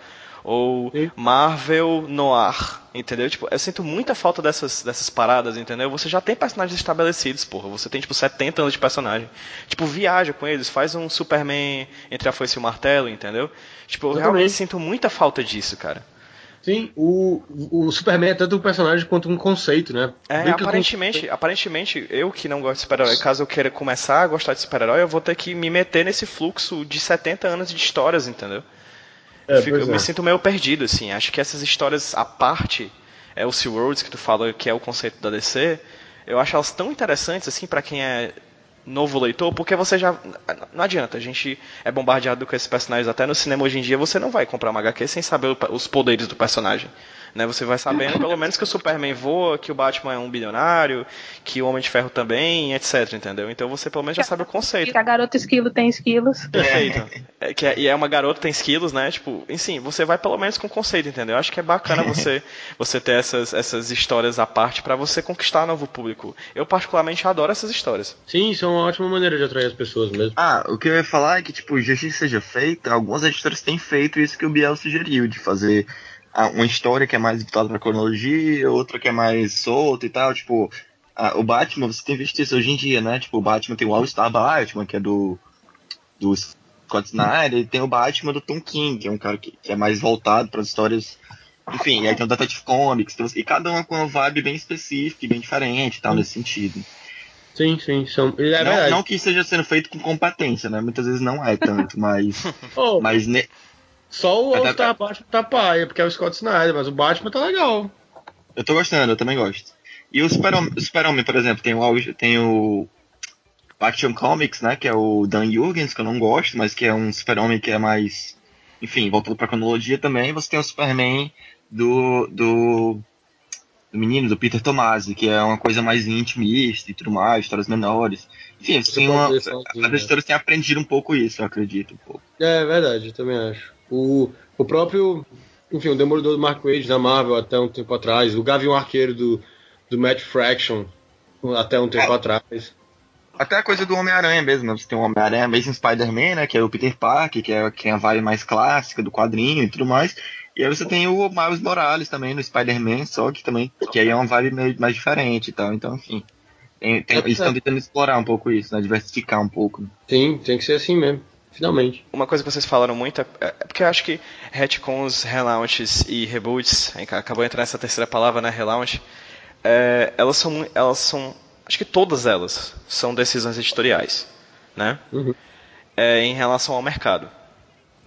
ou Sim. Marvel Noir, entendeu? Tipo, eu sinto muita falta dessas, dessas paradas, entendeu? Você já tem personagens estabelecidos, porra. Você tem, tipo, 70 anos de personagem. Tipo, viaja com eles, faz um Superman entre a foice e o martelo, entendeu? Tipo, eu, eu realmente sinto muita falta disso, cara. Sim, o, o Superman é tanto um personagem quanto um conceito, né? É, aparentemente, aparentemente, eu que não gosto de super-herói, caso eu queira começar a gostar de super-herói, eu vou ter que me meter nesse fluxo de 70 anos de histórias, entendeu? É, Fico, eu é. me sinto meio perdido, assim. Acho que essas histórias à parte, é o Sea Worlds que tu fala que é o conceito da DC, eu acho elas tão interessantes, assim, para quem é novo leitor, porque você já. Não adianta, a gente é bombardeado com esses personagens até no cinema hoje em dia, você não vai comprar uma HQ sem saber os poderes do personagem. Né? Você vai sabendo pelo menos que o Superman voa, que o Batman é um bilionário, que o Homem de Ferro também, etc, entendeu? Então você pelo menos já sabe o conceito. Que a garota esquilo tem esquilos. Perfeito. É, que é, e é uma garota tem esquilos, né? Tipo, enfim, você vai pelo menos com o conceito, entendeu? Eu acho que é bacana você você ter essas, essas histórias à parte para você conquistar novo público. Eu particularmente adoro essas histórias. Sim, são uma ótima maneira de atrair as pessoas mesmo. Ah, o que eu ia falar é que, tipo, justiça seja feita, algumas editoras têm feito isso que o Biel sugeriu, de fazer uma história que é mais voltada pra cronologia, outra que é mais solta e tal, tipo, a, o Batman, você tem visto isso hoje em dia, né? Tipo, o Batman tem o All-Star Batman, que é do, do Scott Snyder, e tem o Batman do Tom King, que é um cara que, que é mais voltado para as histórias. Enfim, e aí tem o Detective Comics, e cada uma com uma vibe bem específica e bem diferente tal, nesse sentido. Sim, sim, são. É não, não, que esteja sendo feito com competência, né? Muitas vezes não é tanto, mas. oh, mas ne... Só o All Star Batman tá paia, porque é o Scott Snyder, mas o Batman tá legal. Eu tô gostando, eu também gosto. E o Super-Homem, Super por exemplo, tem o, tem o Action Comics, né, que é o Dan Jurgens, que eu não gosto, mas que é um Super-Homem que é mais, enfim, voltado pra cronologia também. Você tem o Superman do, do, do menino, do Peter Tomasi, que é uma coisa mais intimista e tudo mais, histórias menores. Enfim, assim, uma, as editoras têm aprendido um pouco isso, eu acredito. Um pouco. É, é verdade, eu também acho. O, o próprio, enfim, o Demolidor do Mark Wade da Marvel até um tempo atrás, o Gavião Arqueiro do, do Matt Fraction até um tempo é. atrás. Até a coisa do Homem-Aranha mesmo, né? Você tem o Homem-Aranha mesmo Spider-Man, né? Que é o Peter Parker, que é, que é a vibe mais clássica do quadrinho e tudo mais. E aí você tem o Miles Morales também no Spider-Man, só que também, que aí é uma vibe meio mais diferente e tal. Então, enfim. Tem, tem, eles estão tentando explorar um pouco isso, né? Diversificar um pouco. Sim, tem que ser assim mesmo. Finalmente. Uma coisa que vocês falaram muito é, é porque eu acho que retcons, relaunches e reboots, acabou entrando essa terceira palavra, né, relaunch, é, elas são, elas são, acho que todas elas são decisões editoriais, né? Uhum. É, em relação ao mercado,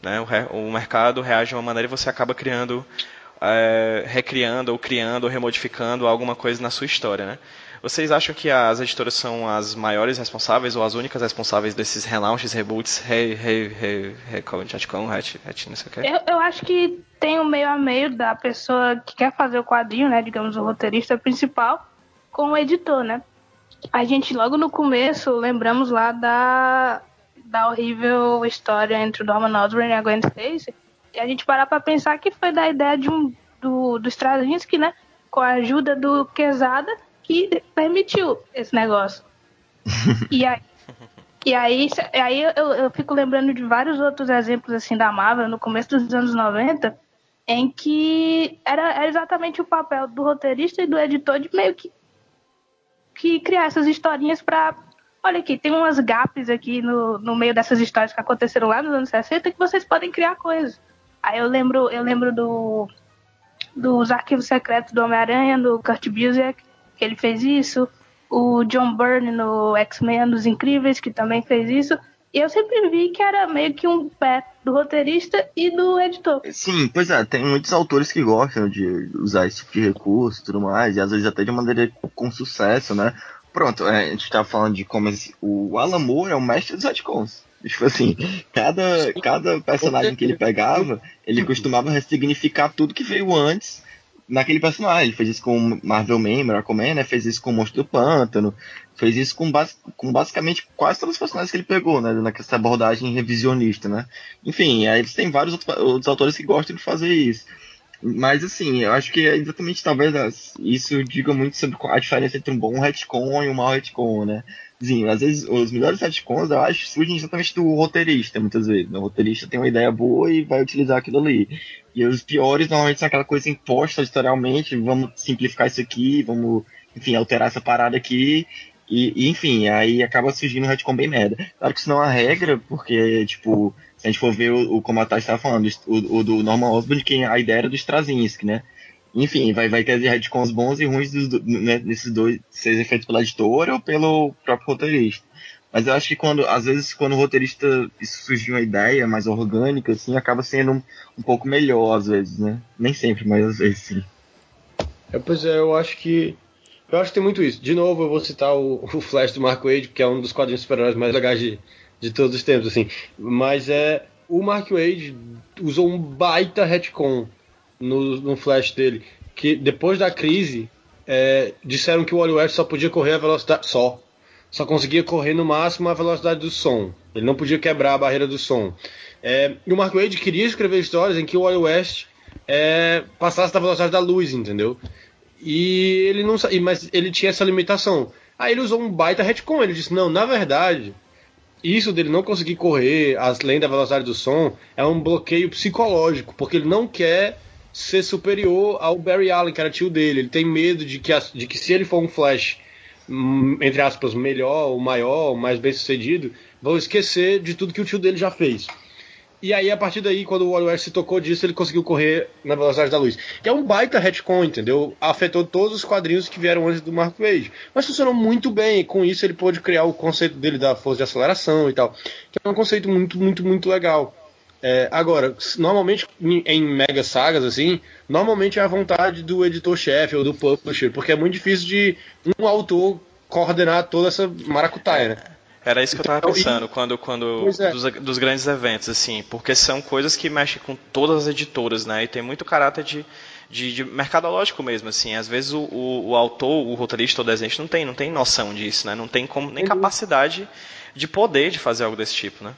né? O, o, mercado reage de uma maneira e você acaba criando, é, recriando ou criando ou remodificando alguma coisa na sua história, né? Vocês acham que as editoras são as maiores responsáveis ou as únicas responsáveis desses relaunches, reboots, re, re, re, retcon, não sei o que? Eu, eu acho que tem um meio a meio da pessoa que quer fazer o quadrinho, né, digamos, o roteirista principal, com o editor, né? A gente logo no começo lembramos lá da, da horrível história entre o Norman Osborn e a Gwen Stacy, e a gente parar para pensar que foi da ideia de um do, do Straczynski, né? Com a ajuda do Quesada, que permitiu esse negócio. e aí, e aí, aí eu, eu fico lembrando de vários outros exemplos assim da Marvel no começo dos anos 90, em que era, era exatamente o papel do roteirista e do editor de meio que, que criar essas historinhas para olha aqui, tem umas gaps aqui no, no meio dessas histórias que aconteceram lá nos anos 60 que vocês podem criar coisas. Aí eu lembro, eu lembro do dos arquivos secretos do Homem-Aranha, do Kurt Busiek, ele fez isso, o John Byrne no X-Men dos Incríveis, que também fez isso. E eu sempre vi que era meio que um pé do roteirista e do editor. Sim, pois é, tem muitos autores que gostam de usar esse tipo de recurso e tudo mais, e às vezes até de maneira com sucesso, né? Pronto, é, a gente tava falando de como esse, o Alan Moore é o mestre dos retcons. Tipo assim, cada, cada personagem que ele pegava, ele costumava ressignificar tudo que veio antes naquele personagem. Ele fez isso com Marvel Man, Miracle né? Fez isso com o Monstro do Pântano. Fez isso com, bas com basicamente quase todos os personagens que ele pegou, né? Naquela abordagem revisionista, né? Enfim, aí eles têm vários outros, outros autores que gostam de fazer isso. Mas assim, eu acho que é exatamente talvez isso diga muito sobre a diferença entre um bom retcon e um mau retcon, né? Sim, às vezes os melhores retcons eu acho surgem exatamente do roteirista, muitas vezes. O roteirista tem uma ideia boa e vai utilizar aquilo ali. E os piores normalmente são aquela coisa imposta editorialmente, vamos simplificar isso aqui, vamos, enfim, alterar essa parada aqui. E, e, enfim, aí acaba surgindo um retcon bem merda. Claro que isso não é uma regra, porque, tipo, se a gente for ver o, o como a Tati estava falando, o, o, do Norman Osborn, que a ideia era do Straczynski, né? Enfim, vai, vai ter retcons bons e ruins dos, né, desses dois, seja feitos pela editora ou pelo próprio roteirista. Mas eu acho que quando, às vezes, quando o roteirista surgiu uma ideia mais orgânica, assim, acaba sendo um, um pouco melhor, às vezes, né? Nem sempre, mas às vezes sim. É, pois é, eu acho que. Eu acho que tem muito isso. De novo, eu vou citar o, o Flash do Mark Wade, que é um dos quadrinhos super-heróis mais legais de, de todos os tempos, assim. Mas é. O Mark Wade usou um baita retcon no, no Flash dele. Que depois da crise, é, disseram que o Wally West só podia correr a velocidade. Só só conseguia correr no máximo a velocidade do som. Ele não podia quebrar a barreira do som. É, e o Mark Wade queria escrever histórias em que o Wally West é, passasse da velocidade da luz, entendeu? E ele não mas ele tinha essa limitação. Aí ele usou um baita retcon. Ele disse: não, na verdade, isso dele não conseguir correr além da velocidade do som é um bloqueio psicológico, porque ele não quer ser superior ao Barry Allen, que era tio dele. Ele tem medo de que, de que se ele for um Flash Hum, entre aspas, melhor, o maior, o mais bem sucedido, vão esquecer de tudo que o tio dele já fez. E aí, a partir daí, quando o Wally se tocou disso, ele conseguiu correr na velocidade da luz. Que é um baita retcon, entendeu? Afetou todos os quadrinhos que vieram antes do Mark Wade. Mas funcionou muito bem, e com isso ele pôde criar o conceito dele da força de aceleração e tal. Que é um conceito muito, muito, muito legal. É, agora, normalmente em mega sagas assim, normalmente é a vontade do editor-chefe ou do publisher, porque é muito difícil de um autor coordenar toda essa maracutaia, né? Era isso que eu tava então, pensando quando, quando é. dos, dos, grandes eventos, assim, porque são coisas que mexem com todas as editoras, né? E tem muito caráter de, de, de mercadológico mesmo, assim. Às vezes o, o, o, autor, o roteirista ou o desenhista não tem, não tem noção disso, né? Não tem como, nem capacidade de poder de fazer algo desse tipo, né?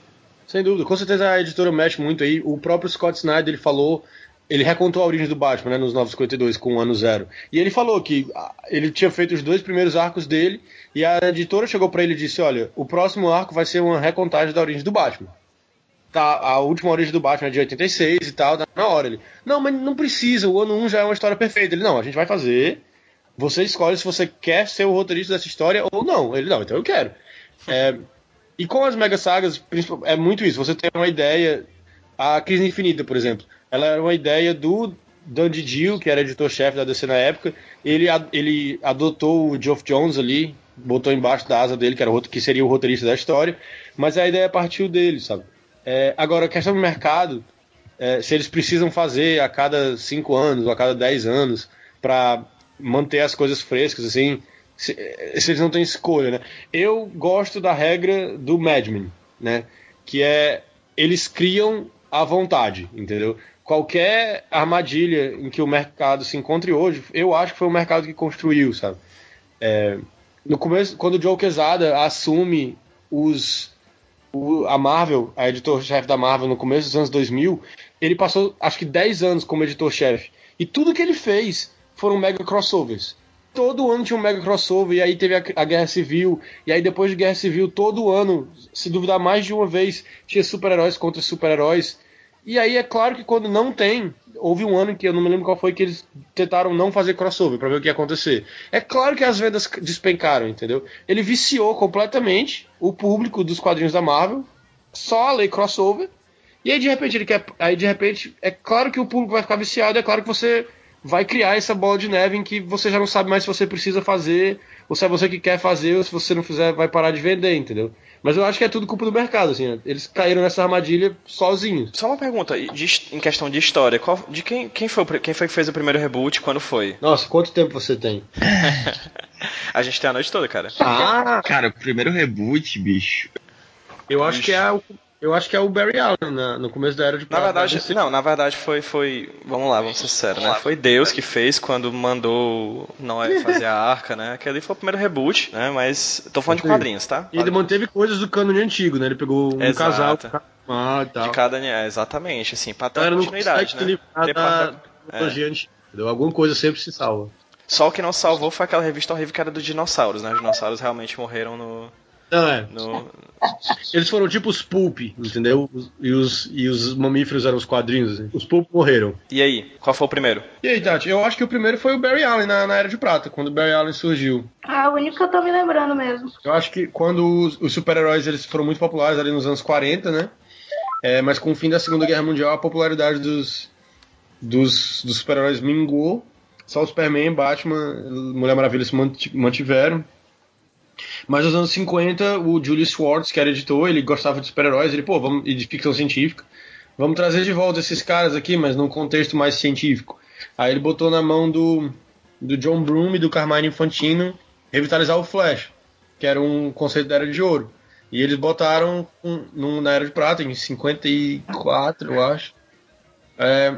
Sem dúvida, com certeza a editora mexe muito aí. O próprio Scott Snyder ele falou, ele recontou a origem do Batman né, nos 952 com o ano zero. E ele falou que ah, ele tinha feito os dois primeiros arcos dele e a editora chegou para ele e disse: Olha, o próximo arco vai ser uma recontagem da origem do Batman. Tá, a última origem do Batman é de 86 e tal, tá na hora. Ele, não, mas não precisa, o ano 1 já é uma história perfeita. Ele, não, a gente vai fazer. Você escolhe se você quer ser o roteirista dessa história ou não. Ele, não, então eu quero. É, e com as mega sagas, é muito isso. Você tem uma ideia. A Crise Infinita, por exemplo. Ela era uma ideia do Dan Didio, que era editor-chefe da DC na época. Ele, ele adotou o Geoff Jones ali, botou embaixo da asa dele, que, era o, que seria o roteirista da história. Mas a ideia partiu dele, sabe? É, agora, a questão do mercado, é, se eles precisam fazer a cada 5 anos ou a cada 10 anos para manter as coisas frescas, assim, se, se, eles não têm escolha, né? Eu gosto da regra do Madman, né? Que é eles criam à vontade, entendeu? Qualquer armadilha em que o mercado se encontre hoje, eu acho que foi o mercado que construiu, sabe? É, no começo, quando o Joe Quesada assume os o, a Marvel, a editor-chefe da Marvel no começo dos anos 2000, ele passou acho que 10 anos como editor-chefe. E tudo que ele fez foram mega crossovers todo ano tinha um mega crossover, e aí teve a, a, Guerra Civil, e aí depois de Guerra Civil, todo ano, se duvidar mais de uma vez, tinha super-heróis contra super-heróis. E aí é claro que quando não tem, houve um ano que eu não me lembro qual foi que eles tentaram não fazer crossover para ver o que ia acontecer. É claro que as vendas despencaram, entendeu? Ele viciou completamente o público dos quadrinhos da Marvel, só a lei crossover. E aí de repente ele quer, aí de repente é claro que o público vai ficar viciado, é claro que você vai criar essa bola de neve em que você já não sabe mais se você precisa fazer, ou se é você que quer fazer, ou se você não fizer, vai parar de vender, entendeu? Mas eu acho que é tudo culpa do mercado, assim, né? Eles caíram nessa armadilha sozinhos. Só uma pergunta, de, em questão de história, qual, de quem, quem, foi, quem foi que fez o primeiro reboot, quando foi? Nossa, quanto tempo você tem? a gente tem a noite toda, cara. Ah, cara, o primeiro reboot, bicho. Eu acho que é o eu acho que é o Barry Allen na, no começo da era de Na verdade, não, na verdade foi, foi. Vamos lá, vamos ser sérios, né? Foi Deus que fez quando mandou Noé fazer a arca, né? Que ali foi o primeiro reboot, né? Mas. Tô falando de quadrinhos, tá? E ele manteve coisas do cânone antigo, né? Ele pegou um Exato. casal ah, tal. de cada. É, exatamente, assim, pra ter continuidade, né? Ter da é. antiga, Alguma coisa sempre se salva. Só o que não salvou foi aquela revista horrível que era dos dinossauros, né? Os dinossauros realmente morreram no Não, é. No... Eles foram tipo os Pulp, entendeu? E os, e os mamíferos eram os quadrinhos. Assim. Os Pulp morreram. E aí, qual foi o primeiro? E aí, Tati? Eu acho que o primeiro foi o Barry Allen na, na Era de Prata, quando o Barry Allen surgiu. Ah, o único que eu tô me lembrando mesmo. Eu acho que quando os, os super-heróis eles foram muito populares ali nos anos 40, né? É, mas com o fim da Segunda Guerra Mundial, a popularidade dos, dos, dos super-heróis minguou. Só o Superman, Batman, Mulher Maravilha se mantiveram. Mas nos anos 50, o Julius Schwartz, que era editor, ele gostava de super-heróis, ele, pô, vamos, e de ficção científica, vamos trazer de volta esses caras aqui, mas num contexto mais científico. Aí ele botou na mão do, do John Broome e do Carmine Infantino revitalizar o Flash, que era um conceito da Era de Ouro. E eles botaram um, na Era de Prata, em 54, eu acho. É,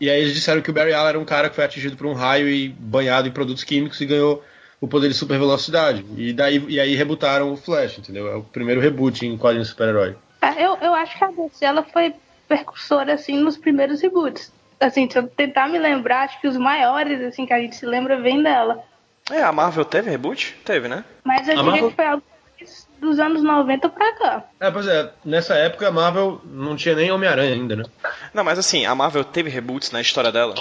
e aí eles disseram que o Barry Allen era um cara que foi atingido por um raio e banhado em produtos químicos e ganhou o poder de super velocidade. E, daí, e aí rebutaram o Flash, entendeu? É o primeiro reboot em quadrinhos super-herói. É, eu, eu acho que a DC ela foi percursora assim nos primeiros reboots. Assim, se eu tentar me lembrar, acho que os maiores assim que a gente se lembra vem dela. É, a Marvel teve reboot? Teve, né? Mas eu a diria Marvel... que foi algo dos anos 90 pra cá. É, pois é, nessa época a Marvel não tinha nem Homem-Aranha ainda, né? Não, mas assim, a Marvel teve reboots na história dela?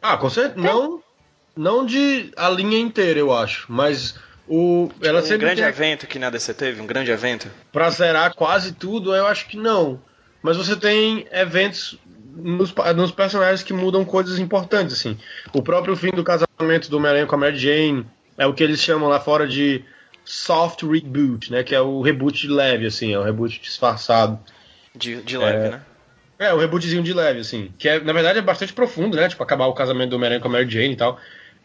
Ah, com certeza. Não, não de a linha inteira, eu acho, mas o ela um sempre grande tem... evento que na DC teve, um grande evento. Pra zerar quase tudo, eu acho que não. Mas você tem eventos nos, nos personagens que mudam coisas importantes, assim. O próprio fim do casamento do Homem-Aranha com a Mary Jane é o que eles chamam lá fora de soft reboot, né? Que é o reboot leve, assim, é o reboot disfarçado. De, de leve, é, né? É, o rebootzinho de leve, assim. Que é, na verdade é bastante profundo, né? Tipo, acabar o casamento do Homem-Aranha com a Mary Jane e tal.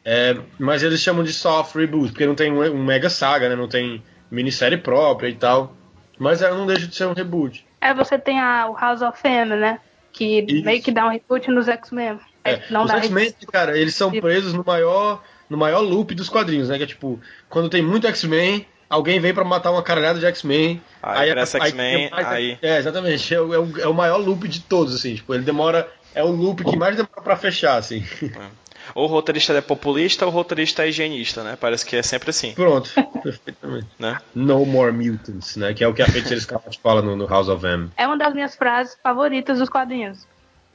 É, mas eles chamam de soft reboot, porque não tem um, mega saga, né? Não tem minissérie própria e tal. Mas ela não deixa de ser um reboot. É, você tem a, o House of M, né? Que Isso. meio que dá um reboot nos X-Men. É, não os X-Men, cara, eles são presos no maior no maior loop dos quadrinhos, né? Que é tipo, quando tem muito X-Men, alguém vem para matar uma caralhada de X-Men. Aí, aí X-Men, aí, aí... É, exatamente. É o, é, o, é o maior loop de todos, assim. Tipo, ele demora... É o loop que mais demora pra fechar, assim. É. Ou o roteirista é populista ou o roteirista é higienista, né? Parece que é sempre assim. Pronto, perfeitamente. Né? No more mutants, né? Que é o que a Feiticeira Escarlate fala no, no, House of M. É uma das minhas frases favoritas dos quadrinhos.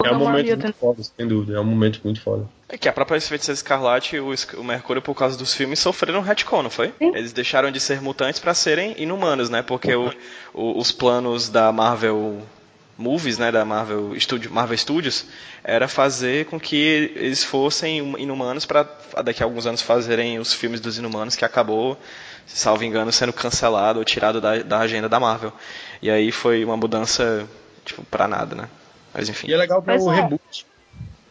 É um momento muito foda, sem dúvida. É um momento muito foda. É que a própria Feiticeira Escarlate e o, o Mercúrio, por causa dos filmes, sofreram um retcon, não foi? Sim. Eles deixaram de ser mutantes para serem inumanos, né? Porque o, o, os planos da Marvel Movies, né, da Marvel, Studio, Marvel Studios, era fazer com que eles fossem inumanos para daqui a alguns anos fazerem os filmes dos inumanos, que acabou, salvo engano, sendo cancelado ou tirado da, da agenda da Marvel. E aí foi uma mudança, tipo, pra nada, né? Mas enfim. E é legal que é o é. reboot.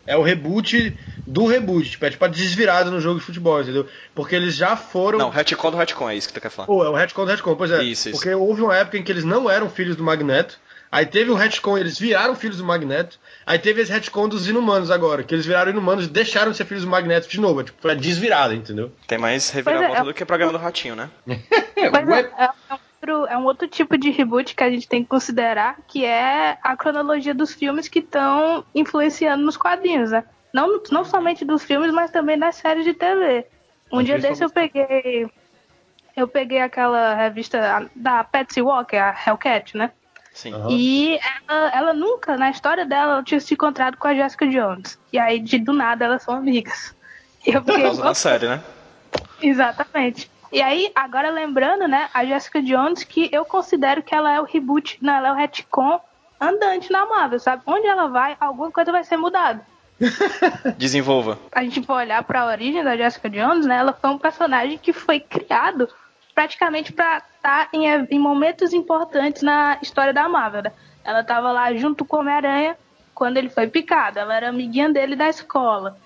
É o reboot do reboot, tipo, é tipo a desvirada no jogo de futebol, entendeu? Porque eles já foram. Não, retcon do retcon, é isso que tu quer falar. Pô, é o retcon do retcon, pois é. Isso, isso. Porque houve uma época em que eles não eram filhos do Magneto, Aí teve o retcon, eles viraram filhos do Magneto. Aí teve esse retcon dos inumanos agora, que eles viraram inumanos e deixaram de ser filhos do Magneto de novo. Tipo, foi desvirada, entendeu? Tem mais reviravolta é, do que o programa do Ratinho, né? É, é, é, outro, é um outro tipo de reboot que a gente tem que considerar, que é a cronologia dos filmes que estão influenciando nos quadrinhos, né? Não, não somente dos filmes, mas também das séries de TV. Um dia desse eu peguei. Eu peguei aquela revista da Patsy Walker, a Hellcat, né? Sim. Uhum. E ela, ela, nunca, na história dela, ela tinha se encontrado com a Jessica Jones. E aí, de, do nada, elas são amigas. E eu fiquei, Por causa da série, né? Exatamente. E aí, agora lembrando, né, a Jessica Jones, que eu considero que ela é o reboot, não, ela é o retcon andante na Marvel, sabe? Onde ela vai, alguma coisa vai ser mudada. Desenvolva. A gente for olhar para a origem da Jessica Jones, né? Ela foi um personagem que foi criado praticamente para estar tá em, em, momentos importantes na história da Marvel. Né? Ela estava lá junto com o Homem-Aranha quando ele foi picado. Ela era amiguinha dele da escola.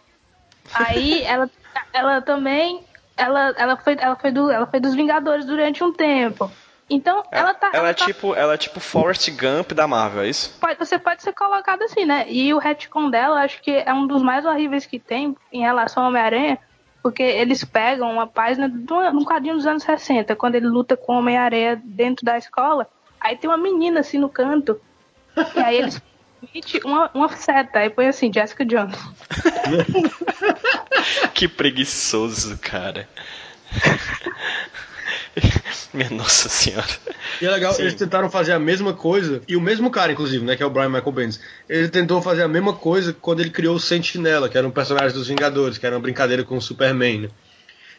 Aí ela, ela também ela, ela, foi, ela, foi do, ela foi dos Vingadores durante um tempo. Então, ela, ela tá. Ela, ela é tá... tipo, ela é tipo Forrest Gump da Marvel, é isso? Pode, você pode ser colocado assim, né? E o retcon dela, acho que é um dos mais horríveis que tem em relação ao Homem-Aranha, porque eles pegam uma página de um quadrinho dos anos 60, quando ele luta com o Homem-Aranha dentro da escola. Aí tem uma menina assim no canto. E aí eles uma, uma seta, aí põe assim, Jessica Jones. que preguiçoso, cara. Minha nossa senhora. E é legal, Sim. eles tentaram fazer a mesma coisa, e o mesmo cara, inclusive, né, que é o Brian Michael Bendis, ele tentou fazer a mesma coisa quando ele criou o Sentinela, que era um personagem dos Vingadores, que era uma brincadeira com o Superman, né?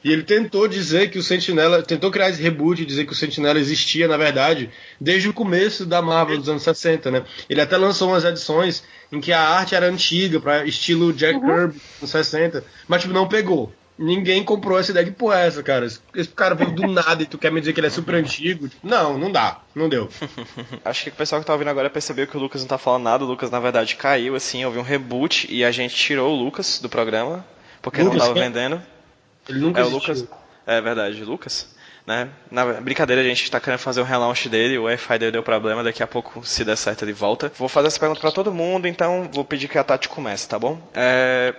E ele tentou dizer que o Sentinela, tentou criar esse reboot e dizer que o Sentinela existia, na verdade, desde o começo da Marvel dos anos 60, né? Ele até lançou umas edições em que a arte era antiga, para estilo Jack uhum. Kirby, nos 60, mas tipo, não pegou. Ninguém comprou essa ideia. Que porra é essa, cara? Esse cara veio do nada e tu quer me dizer que ele é super antigo? Não, não dá. Não deu. Acho que o pessoal que tá ouvindo agora percebeu que o Lucas não tá falando nada. O Lucas, na verdade, caiu, assim, houve um reboot e a gente tirou o Lucas do programa, porque Lucas, não tava vendendo. Ele nunca é o Lucas. É verdade, Lucas. Né? Na brincadeira, a gente está querendo fazer um relaunch dele, o Wi-Fi dele deu problema, daqui a pouco, se der certo, ele volta. Vou fazer essa pergunta para todo mundo, então vou pedir que a Tati comece, tá bom? É...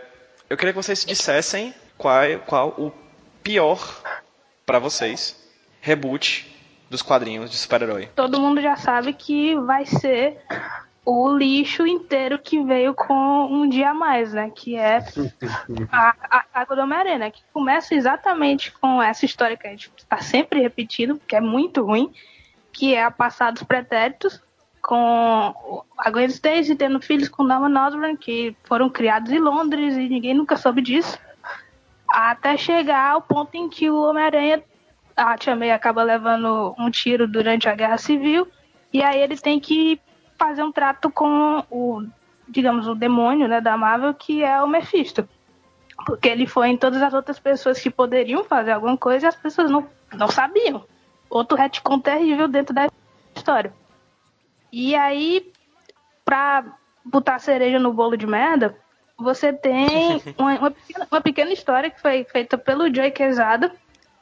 Eu queria que vocês dissessem qual, qual o pior para vocês reboot dos quadrinhos de super-herói. Todo mundo já sabe que vai ser o lixo inteiro que veio com um dia a mais, né? Que é a, a saga do Homem-Aranha, né? Que começa exatamente com essa história que a gente está sempre repetindo, que é muito ruim, que é a Passados Pretéritos, com a Gwen Stacy tendo filhos com Norman Osborn, que foram criados em Londres e ninguém nunca soube disso. Até chegar ao ponto em que o Homem-Aranha, a Tia May acaba levando um tiro durante a Guerra Civil, e aí ele tem que fazer um trato com o, digamos, o demônio né, da Marvel, que é o Mephisto. Porque ele foi em todas as outras pessoas que poderiam fazer alguma coisa e as pessoas não, não sabiam. Outro retcon terrível dentro da história. E aí, pra botar cereja no bolo de merda, você tem uma, uma, pequena, uma pequena história que foi feita pelo Joey Quesada,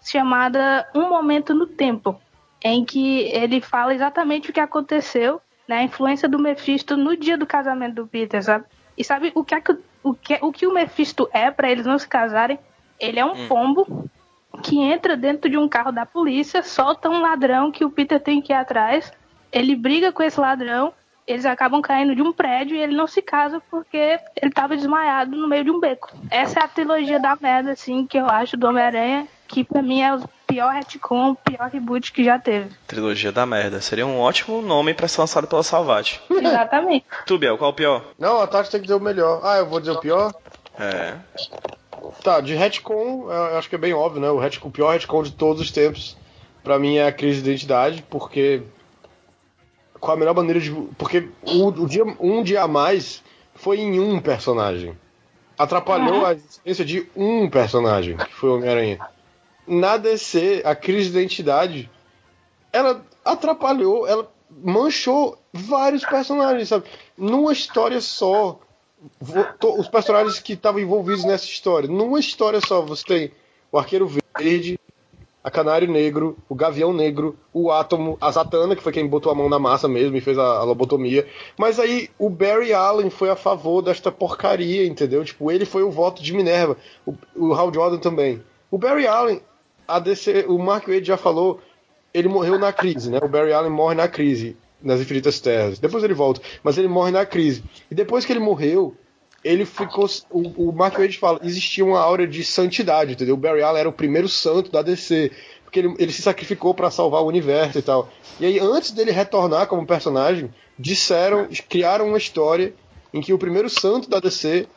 chamada Um Momento no Tempo, em que ele fala exatamente o que aconteceu né, a influência do Mephisto no dia do casamento do Peter, sabe? E sabe o que é que o que, o, que o Mephisto é para eles não se casarem? Ele é um hum. pombo que entra dentro de um carro da polícia, solta um ladrão que o Peter tem que ir atrás, ele briga com esse ladrão, eles acabam caindo de um prédio e ele não se casa porque ele estava desmaiado no meio de um beco. Essa é a trilogia da merda, assim, que eu acho do Homem-Aranha, que pra mim é o pior retcon, o pior reboot que já teve. Trilogia da merda. Seria um ótimo nome para ser lançado pela Salvati. Exatamente. tu, Biel, qual é o pior? Não, a Tati tem que dizer o melhor. Ah, eu vou dizer o pior? É. Tá, de retcon, eu acho que é bem óbvio, né? O, retcon, o pior retcon de todos os tempos, para mim, é a crise de identidade, porque. Qual a melhor maneira de. Porque o, o dia, um dia a mais foi em um personagem. Atrapalhou a existência de um personagem, que foi o Homem-Aranha na DC, a crise de identidade, ela atrapalhou, ela manchou vários personagens, sabe? Numa história só. Os personagens que estavam envolvidos nessa história. Numa história só, você tem o Arqueiro Verde, a Canário Negro, o Gavião Negro, o Átomo, a Zatanna, que foi quem botou a mão na massa mesmo e fez a, a lobotomia. Mas aí o Barry Allen foi a favor desta porcaria, entendeu? Tipo, ele foi o voto de Minerva. O, o Hal Jordan também. O Barry Allen a DC, o Mark Wade já falou, ele morreu na crise, né? O Barry Allen morre na crise nas Infinitas Terras. Depois ele volta, mas ele morre na crise. E depois que ele morreu, ele ficou. O, o Mark Wade fala, existia uma aura de santidade, entendeu? O Barry Allen era o primeiro santo da DC. Porque ele, ele se sacrificou para salvar o universo e tal. E aí, antes dele retornar como personagem, disseram, criaram uma história em que o primeiro santo da DC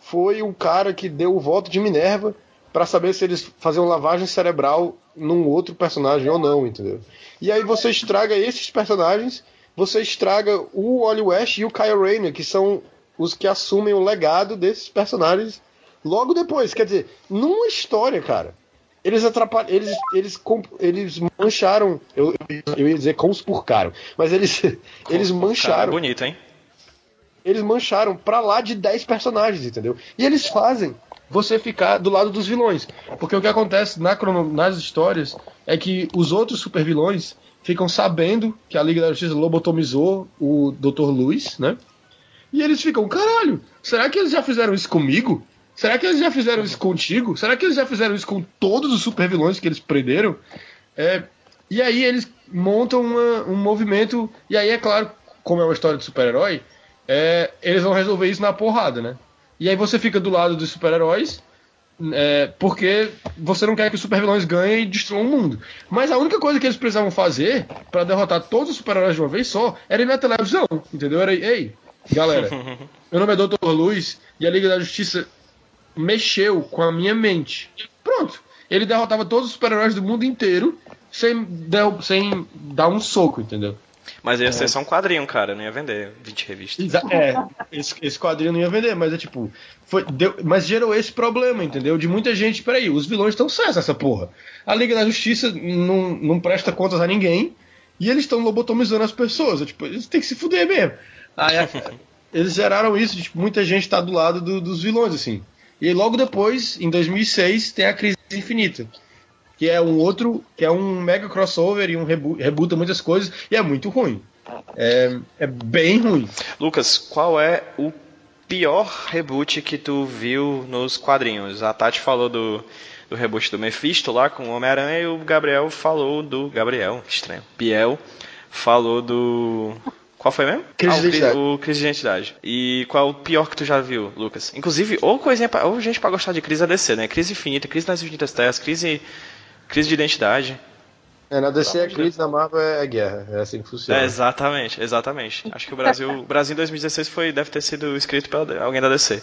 foi o cara que deu o voto de Minerva para saber se eles faziam lavagem cerebral num outro personagem ou não, entendeu? E aí você estraga esses personagens, você estraga o Wally West e o Kyle Rayner, que são os que assumem o legado desses personagens logo depois. Quer dizer, numa história, cara, eles atrapalham, eles, eles, eles mancharam, eu, eu ia dizer conspurcaram, mas eles, eles mancharam. bonito, hein? Eles mancharam pra lá de 10 personagens, entendeu? E eles fazem você ficar do lado dos vilões. Porque o que acontece na nas histórias é que os outros super vilões ficam sabendo que a Liga da Justiça lobotomizou o Dr. Luiz, né? E eles ficam, caralho, será que eles já fizeram isso comigo? Será que eles já fizeram isso contigo? Será que eles já fizeram isso com todos os super vilões que eles prenderam? É, e aí eles montam uma, um movimento, e aí é claro, como é uma história de super-herói, é, eles vão resolver isso na porrada, né? E aí você fica do lado dos super-heróis É, porque você não quer que os supervilões ganhem e destruam o mundo. Mas a única coisa que eles precisavam fazer para derrotar todos os super-heróis de uma vez só era ir na televisão, entendeu? Era, ei, galera, meu nome é Dr. Luiz e a Liga da Justiça mexeu com a minha mente. Pronto. Ele derrotava todos os super-heróis do mundo inteiro sem, sem dar um soco, entendeu? Mas ia ser é. só um quadrinho, cara, não ia vender 20 revistas. É, esse, esse quadrinho não ia vender, mas é tipo. Foi, deu, mas gerou esse problema, entendeu? De muita gente, peraí, os vilões estão certos essa porra. A Liga da Justiça não, não presta contas a ninguém e eles estão lobotomizando as pessoas. É, tipo, eles têm que se fuder mesmo. Aí, eles geraram isso, tipo, muita gente tá do lado do, dos vilões, assim. E logo depois, em 2006, tem a Crise Infinita que é um outro, que é um mega crossover e um rebu rebuta muitas coisas e é muito ruim. É, é bem ruim. Lucas, qual é o pior reboot que tu viu nos quadrinhos? A Tati falou do, do reboot do Mephisto lá com o Homem-Aranha e o Gabriel falou do. Gabriel, que estranho. Biel falou do. Qual foi mesmo? Crise ah, o, Crise, o Crise de Identidade. E qual é o pior que tu já viu, Lucas? Inclusive, ou coisinha pra, ou gente pra gostar de Crise ADC, né? Crise Infinita, Crise nas Infinitas Terras, Crise Crise de identidade. É, na DC é crise, na Marvel é guerra. É assim que funciona. É, exatamente, exatamente. Acho que o Brasil, o Brasil em 2016 foi, deve ter sido escrito por alguém da DC.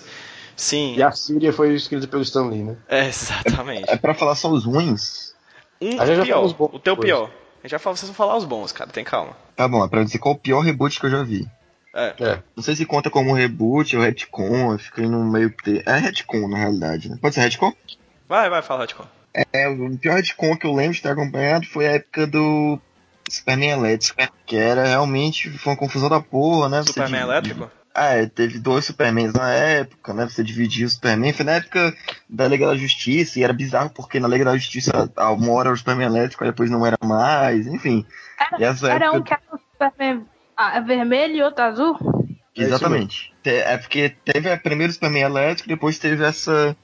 Sim. E a Síria foi escrita pelo Stan Lee, né? É, exatamente. É, é pra falar só os ruins? Um pior, o teu pior. A gente já fala, vocês vão falar os bons, cara, tem calma. Tá bom, é pra dizer qual o pior reboot que eu já vi. É. é. Não sei se conta como reboot ou retcon, eu fiquei no meio. É retcon, na realidade, né? Pode ser retcon? Vai, vai, fala retcon. É, o pior retcon que eu lembro de ter acompanhado foi a época do Superman Elétrico, que era realmente foi uma confusão da porra, né? Superman Elétrico? Ah, é, teve dois Supermans na época, né? Você dividia o Superman. Foi na época da Liga da Justiça e era bizarro porque na Liga da Justiça uma hora era o Superman elétrico, depois não era mais, enfim. Era, era época... um que era o Superman ah, vermelho e outro azul? Exatamente. É, é porque teve primeiro o Superman elétrico, depois teve essa.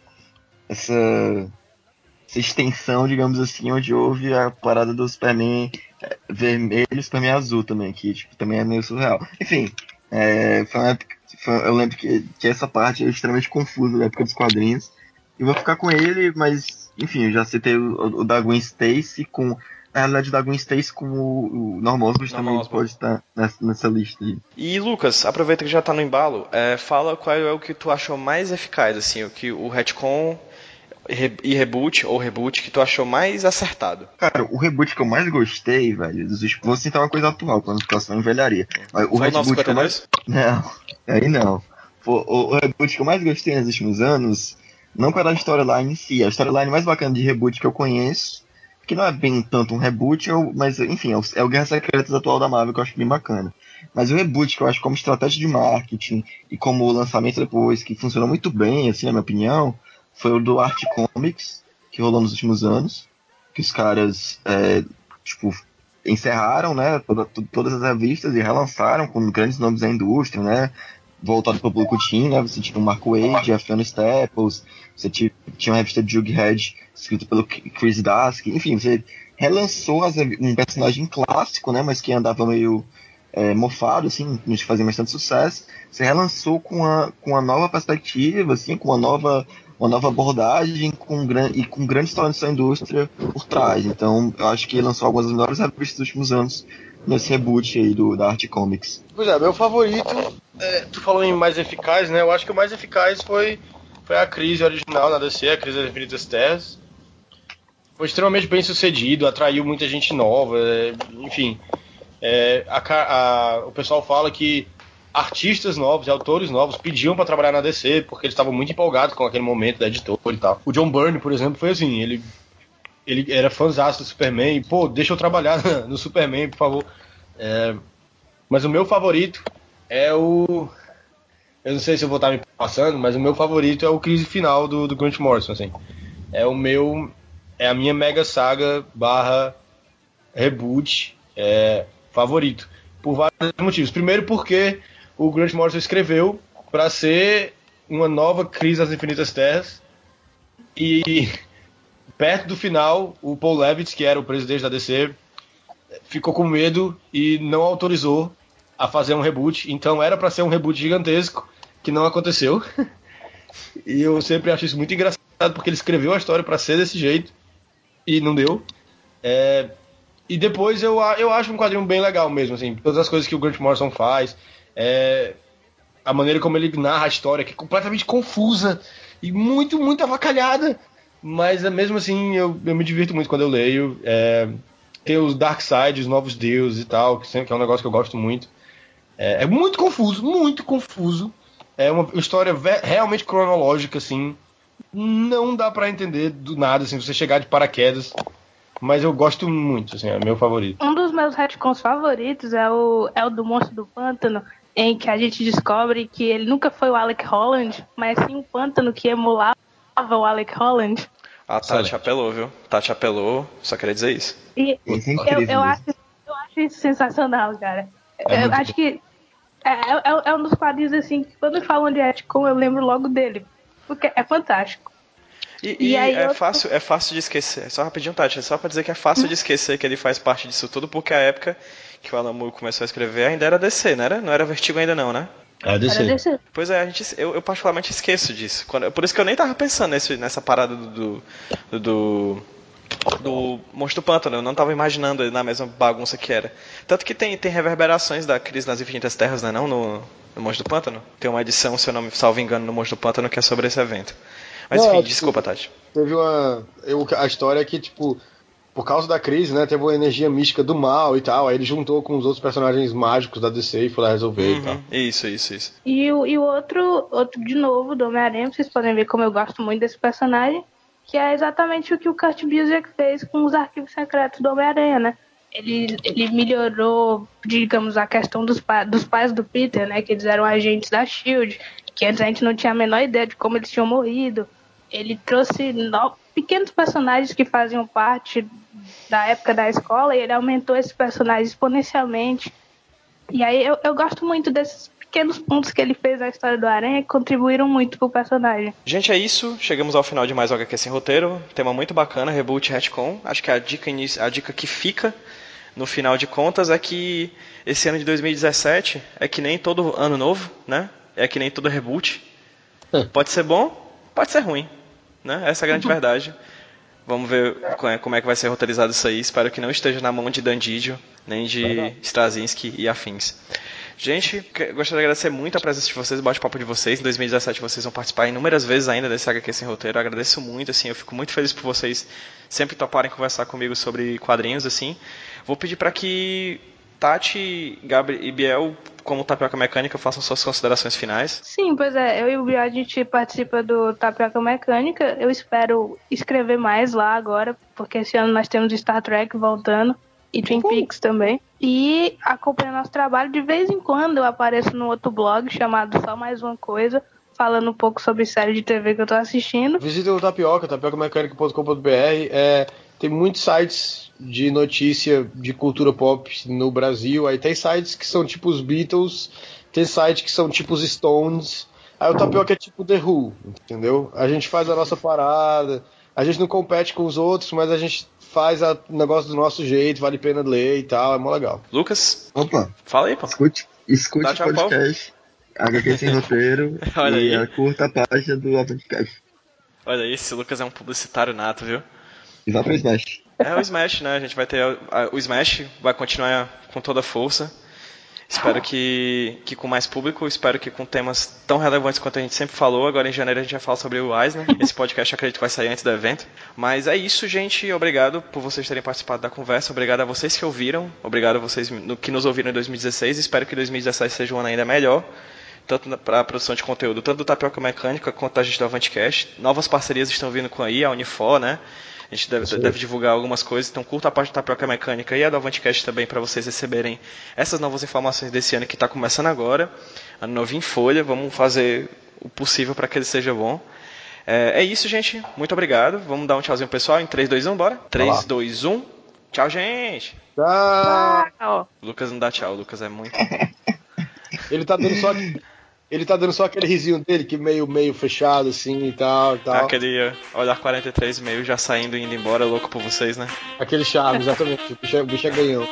essa essa extensão, digamos assim, onde houve a parada do Superman é, vermelho e Superman azul também, que tipo, também é meio surreal. Enfim, é, foi uma época, foi, eu lembro que, que essa parte é extremamente confusa na época dos quadrinhos. E vou ficar com ele, mas, enfim, eu já citei o, o da Gwen Stacy com. Na realidade, o da Gwen Stacy com o, Norman Osborn também pode estar nessa, nessa lista aí. E Lucas, aproveita que já tá no embalo, é, fala qual é o que tu achou mais eficaz, assim, o que o retcon e reboot ou reboot que tu achou mais acertado? Cara, o reboot que eu mais gostei, velho, dos vou citar uma coisa atual, quando a situação envelharia. O Foi reboot que eu mais. Não, aí não. O, o, reboot que eu mais gostei nos últimos anos, não pela storyline em si, a storyline mais bacana de reboot que eu conheço, que não é bem tanto um reboot, mas enfim, é o, é o Guerra Secretas atual da Marvel que eu acho bem bacana. Mas o reboot, que eu acho como estratégia de marketing e como lançamento depois, que funcionou muito bem, assim, na minha opinião, foi o do Art Comics, que rolou nos últimos anos, que os caras, é, tipo, encerraram, né, toda, todas as revistas e relançaram com grandes nomes da indústria, né, voltado para o público teen, né, você tinha o Mark Wade, a Fiona Staples, você tinha, tinha uma revista Jughead escrita pelo Chris Dask, enfim, você relançou as, um personagem clássico, né, mas que andava meio é, mofado, assim, não fazia mais tanto sucesso, você relançou com uma, com uma nova perspectiva, assim, com uma nova uma nova abordagem com grande, e com grande história dessa indústria por trás. Então, eu acho que lançou algumas das melhores revistas dos últimos anos nesse reboot aí do, da Arte Comics. Pois é, meu favorito, é, tu falou em mais eficaz, né? Eu acho que o mais eficaz foi, foi a crise original na DC, a crise das Infinitas Terras. Foi extremamente bem sucedido, atraiu muita gente nova, é, enfim. É, a, a, o pessoal fala que artistas novos e autores novos pediam para trabalhar na DC porque eles estavam muito empolgados com aquele momento da editora e tal. O John Byrne, por exemplo, foi assim, ele ele era fãzão do Superman e, pô, deixa eu trabalhar no Superman, por favor. É, mas o meu favorito é o eu não sei se eu vou estar me passando, mas o meu favorito é o crise final do, do Grant Morrison, assim. É o meu é a minha mega saga barra reboot é, favorito por vários motivos. Primeiro porque o Grant Morrison escreveu para ser uma nova crise das infinitas terras. E perto do final o Paul Levitz que era o presidente da DC ficou com medo e não autorizou a fazer um reboot. Então era para ser um reboot gigantesco que não aconteceu. E eu sempre acho isso muito engraçado porque ele escreveu a história para ser desse jeito e não deu. É, e depois eu, eu acho um quadrinho bem legal mesmo, assim, todas as coisas que o Grant Morrison faz, é, a maneira como ele narra a história, que é completamente confusa e muito, muito avacalhada, mas mesmo assim eu, eu me divirto muito quando eu leio. É, tem os Dark Side, os Novos Deuses e tal, que é um negócio que eu gosto muito. É, é muito confuso, muito confuso. É uma história realmente cronológica, assim. Não dá para entender do nada, assim, você chegar de paraquedas. Mas eu gosto muito, assim, é meu favorito. Um dos meus retcons favoritos é o, é o do Monstro do Pântano, em que a gente descobre que ele nunca foi o Alec Holland, mas sim um pântano que emulava o Alec Holland. A Tati apelou, viu? Tati apelou, só queria dizer isso. E é eu, eu, acho, eu acho isso sensacional, cara. É eu acho que é, é, é, um dos quadrinhos assim que quando falam de retcon eu lembro logo dele. Porque é fantástico. E, e, e é, eu... fácil, é fácil de esquecer. Só rapidinho, Tati, é só pra dizer que é fácil de esquecer que ele faz parte disso tudo, porque a época que o Alan Moore começou a escrever ainda era DC, não era? Não era Vertigo ainda não, né? Era DC. Era DC. Pois é, a gente, eu, eu particularmente esqueço disso. Quando, por isso que eu nem tava pensando nesse, nessa parada do, do, do do Monstro do Pântano, eu não estava imaginando ele na mesma bagunça que era. Tanto que tem, tem reverberações da Crise nas Infinitas Terras, né, não, no, no Monstro do Pântano? Tem uma edição, se eu não me salvo engano, no Monstro do Pântano que é sobre esse evento. Mas não, enfim, desculpa, Tati. Teve uma. Eu, a história é que, tipo, por causa da crise, né, teve uma energia mística do mal e tal. Aí ele juntou com os outros personagens mágicos da DC e foi lá resolver uhum, e tal. Isso, isso, isso. E o, e o outro, outro, de novo, do Homem-Aranha, vocês podem ver como eu gosto muito desse personagem, que é exatamente o que o Kurt Busiek fez com os arquivos secretos do Homem-Aranha, né? Ele, ele melhorou, digamos, a questão dos, pa dos pais do Peter, né? Que eles eram agentes da SHIELD, que antes a gente não tinha a menor ideia de como eles tinham morrido. Ele trouxe no... pequenos personagens que faziam parte da época da escola e ele aumentou esses personagens exponencialmente. E aí eu, eu gosto muito desses pequenos pontos que ele fez na história do Aranha que contribuíram muito pro personagem. Gente, é isso. Chegamos ao final de mais um HQ Sem Roteiro. Tema muito bacana, Reboot Retcon. Acho que a dica, a dica que fica no final de contas é que esse ano de 2017 é que nem todo ano novo, né? É que nem todo reboot. Pode ser bom, pode ser ruim. Né? Essa é a grande verdade. Vamos ver como é que vai ser roteirizado isso aí. Espero que não esteja na mão de Dandidio, nem de Straczynski e afins. Gente, gostaria de agradecer muito a presença de vocês, o bate-papo de vocês. Em 2017 vocês vão participar inúmeras vezes ainda desse HQ Sem Roteiro. Eu agradeço muito, assim, eu fico muito feliz por vocês sempre toparem conversar comigo sobre quadrinhos, assim. Vou pedir para que Tati, Gabriel e Biel como Tapioca Mecânica, façam suas considerações finais. Sim, pois é. Eu e o Biel, a gente participa do Tapioca Mecânica. Eu espero escrever mais lá agora, porque esse ano nós temos Star Trek voltando e Twin. Peaks também. E acompanha nosso trabalho. De vez em quando eu apareço no outro blog chamado Só Mais Uma Coisa, falando um pouco sobre série de TV que eu tô assistindo. Visita o Tapioca, tapiocamecânica.com.br. É, tem muitos sites de notícia de cultura pop no Brasil. Aí tem sites que são tipo os Beatles, tem sites que são tipo os Stones. Aí o Tapioca é tipo The Who, entendeu? A gente faz a nossa parada, a gente não compete com os outros, mas a gente faz o negócio do nosso jeito, vale a pena ler e tal, é mó legal. Lucas? Opa! Fala aí, pô. Escute, escute o podcast, HQ Sem Roteiro Olha e aí. a curta página do podcast. Olha aí, esse Lucas é um publicitário nato, viu? E vá pro Smash. É o Smash, né? A gente vai ter. o Smash vai continuar com toda a força. Espero que, que com mais público, espero que com temas tão relevantes quanto a gente sempre falou. Agora em janeiro a gente vai falar sobre o Eisner. Esse podcast acredito que vai sair antes do evento. Mas é isso, gente. Obrigado por vocês terem participado da conversa. Obrigado a vocês que ouviram. Obrigado a vocês que nos ouviram em 2016. Espero que 2017 seja um ano ainda melhor. Tanto para a produção de conteúdo, tanto do Tapioca Mecânica quanto da gente do Avantcast. Novas parcerias estão vindo com aí, a Unifor, né? A gente deve, deve, divulgar algumas coisas, então curta a parte da Tapioca Mecânica e a do Avantcast também para vocês receberem essas novas informações desse ano que está começando agora. Ano novo em folha, vamos fazer o possível para que ele seja bom. É, é, isso, gente. Muito obrigado. Vamos dar um tchauzinho pessoal em 3, 2, 1, bora? 3, 2, 1. Tchau, gente. Tchau. Lucas não dá tchau, o Lucas é muito. Ele tá dando só ele tá dando só aquele risinho dele, que meio, meio fechado assim e tal, e tal. Aquele olhar 43 meio já saindo e indo embora, louco por vocês, né? Aquele charme, exatamente. o bicho, é, o bicho é ganhou.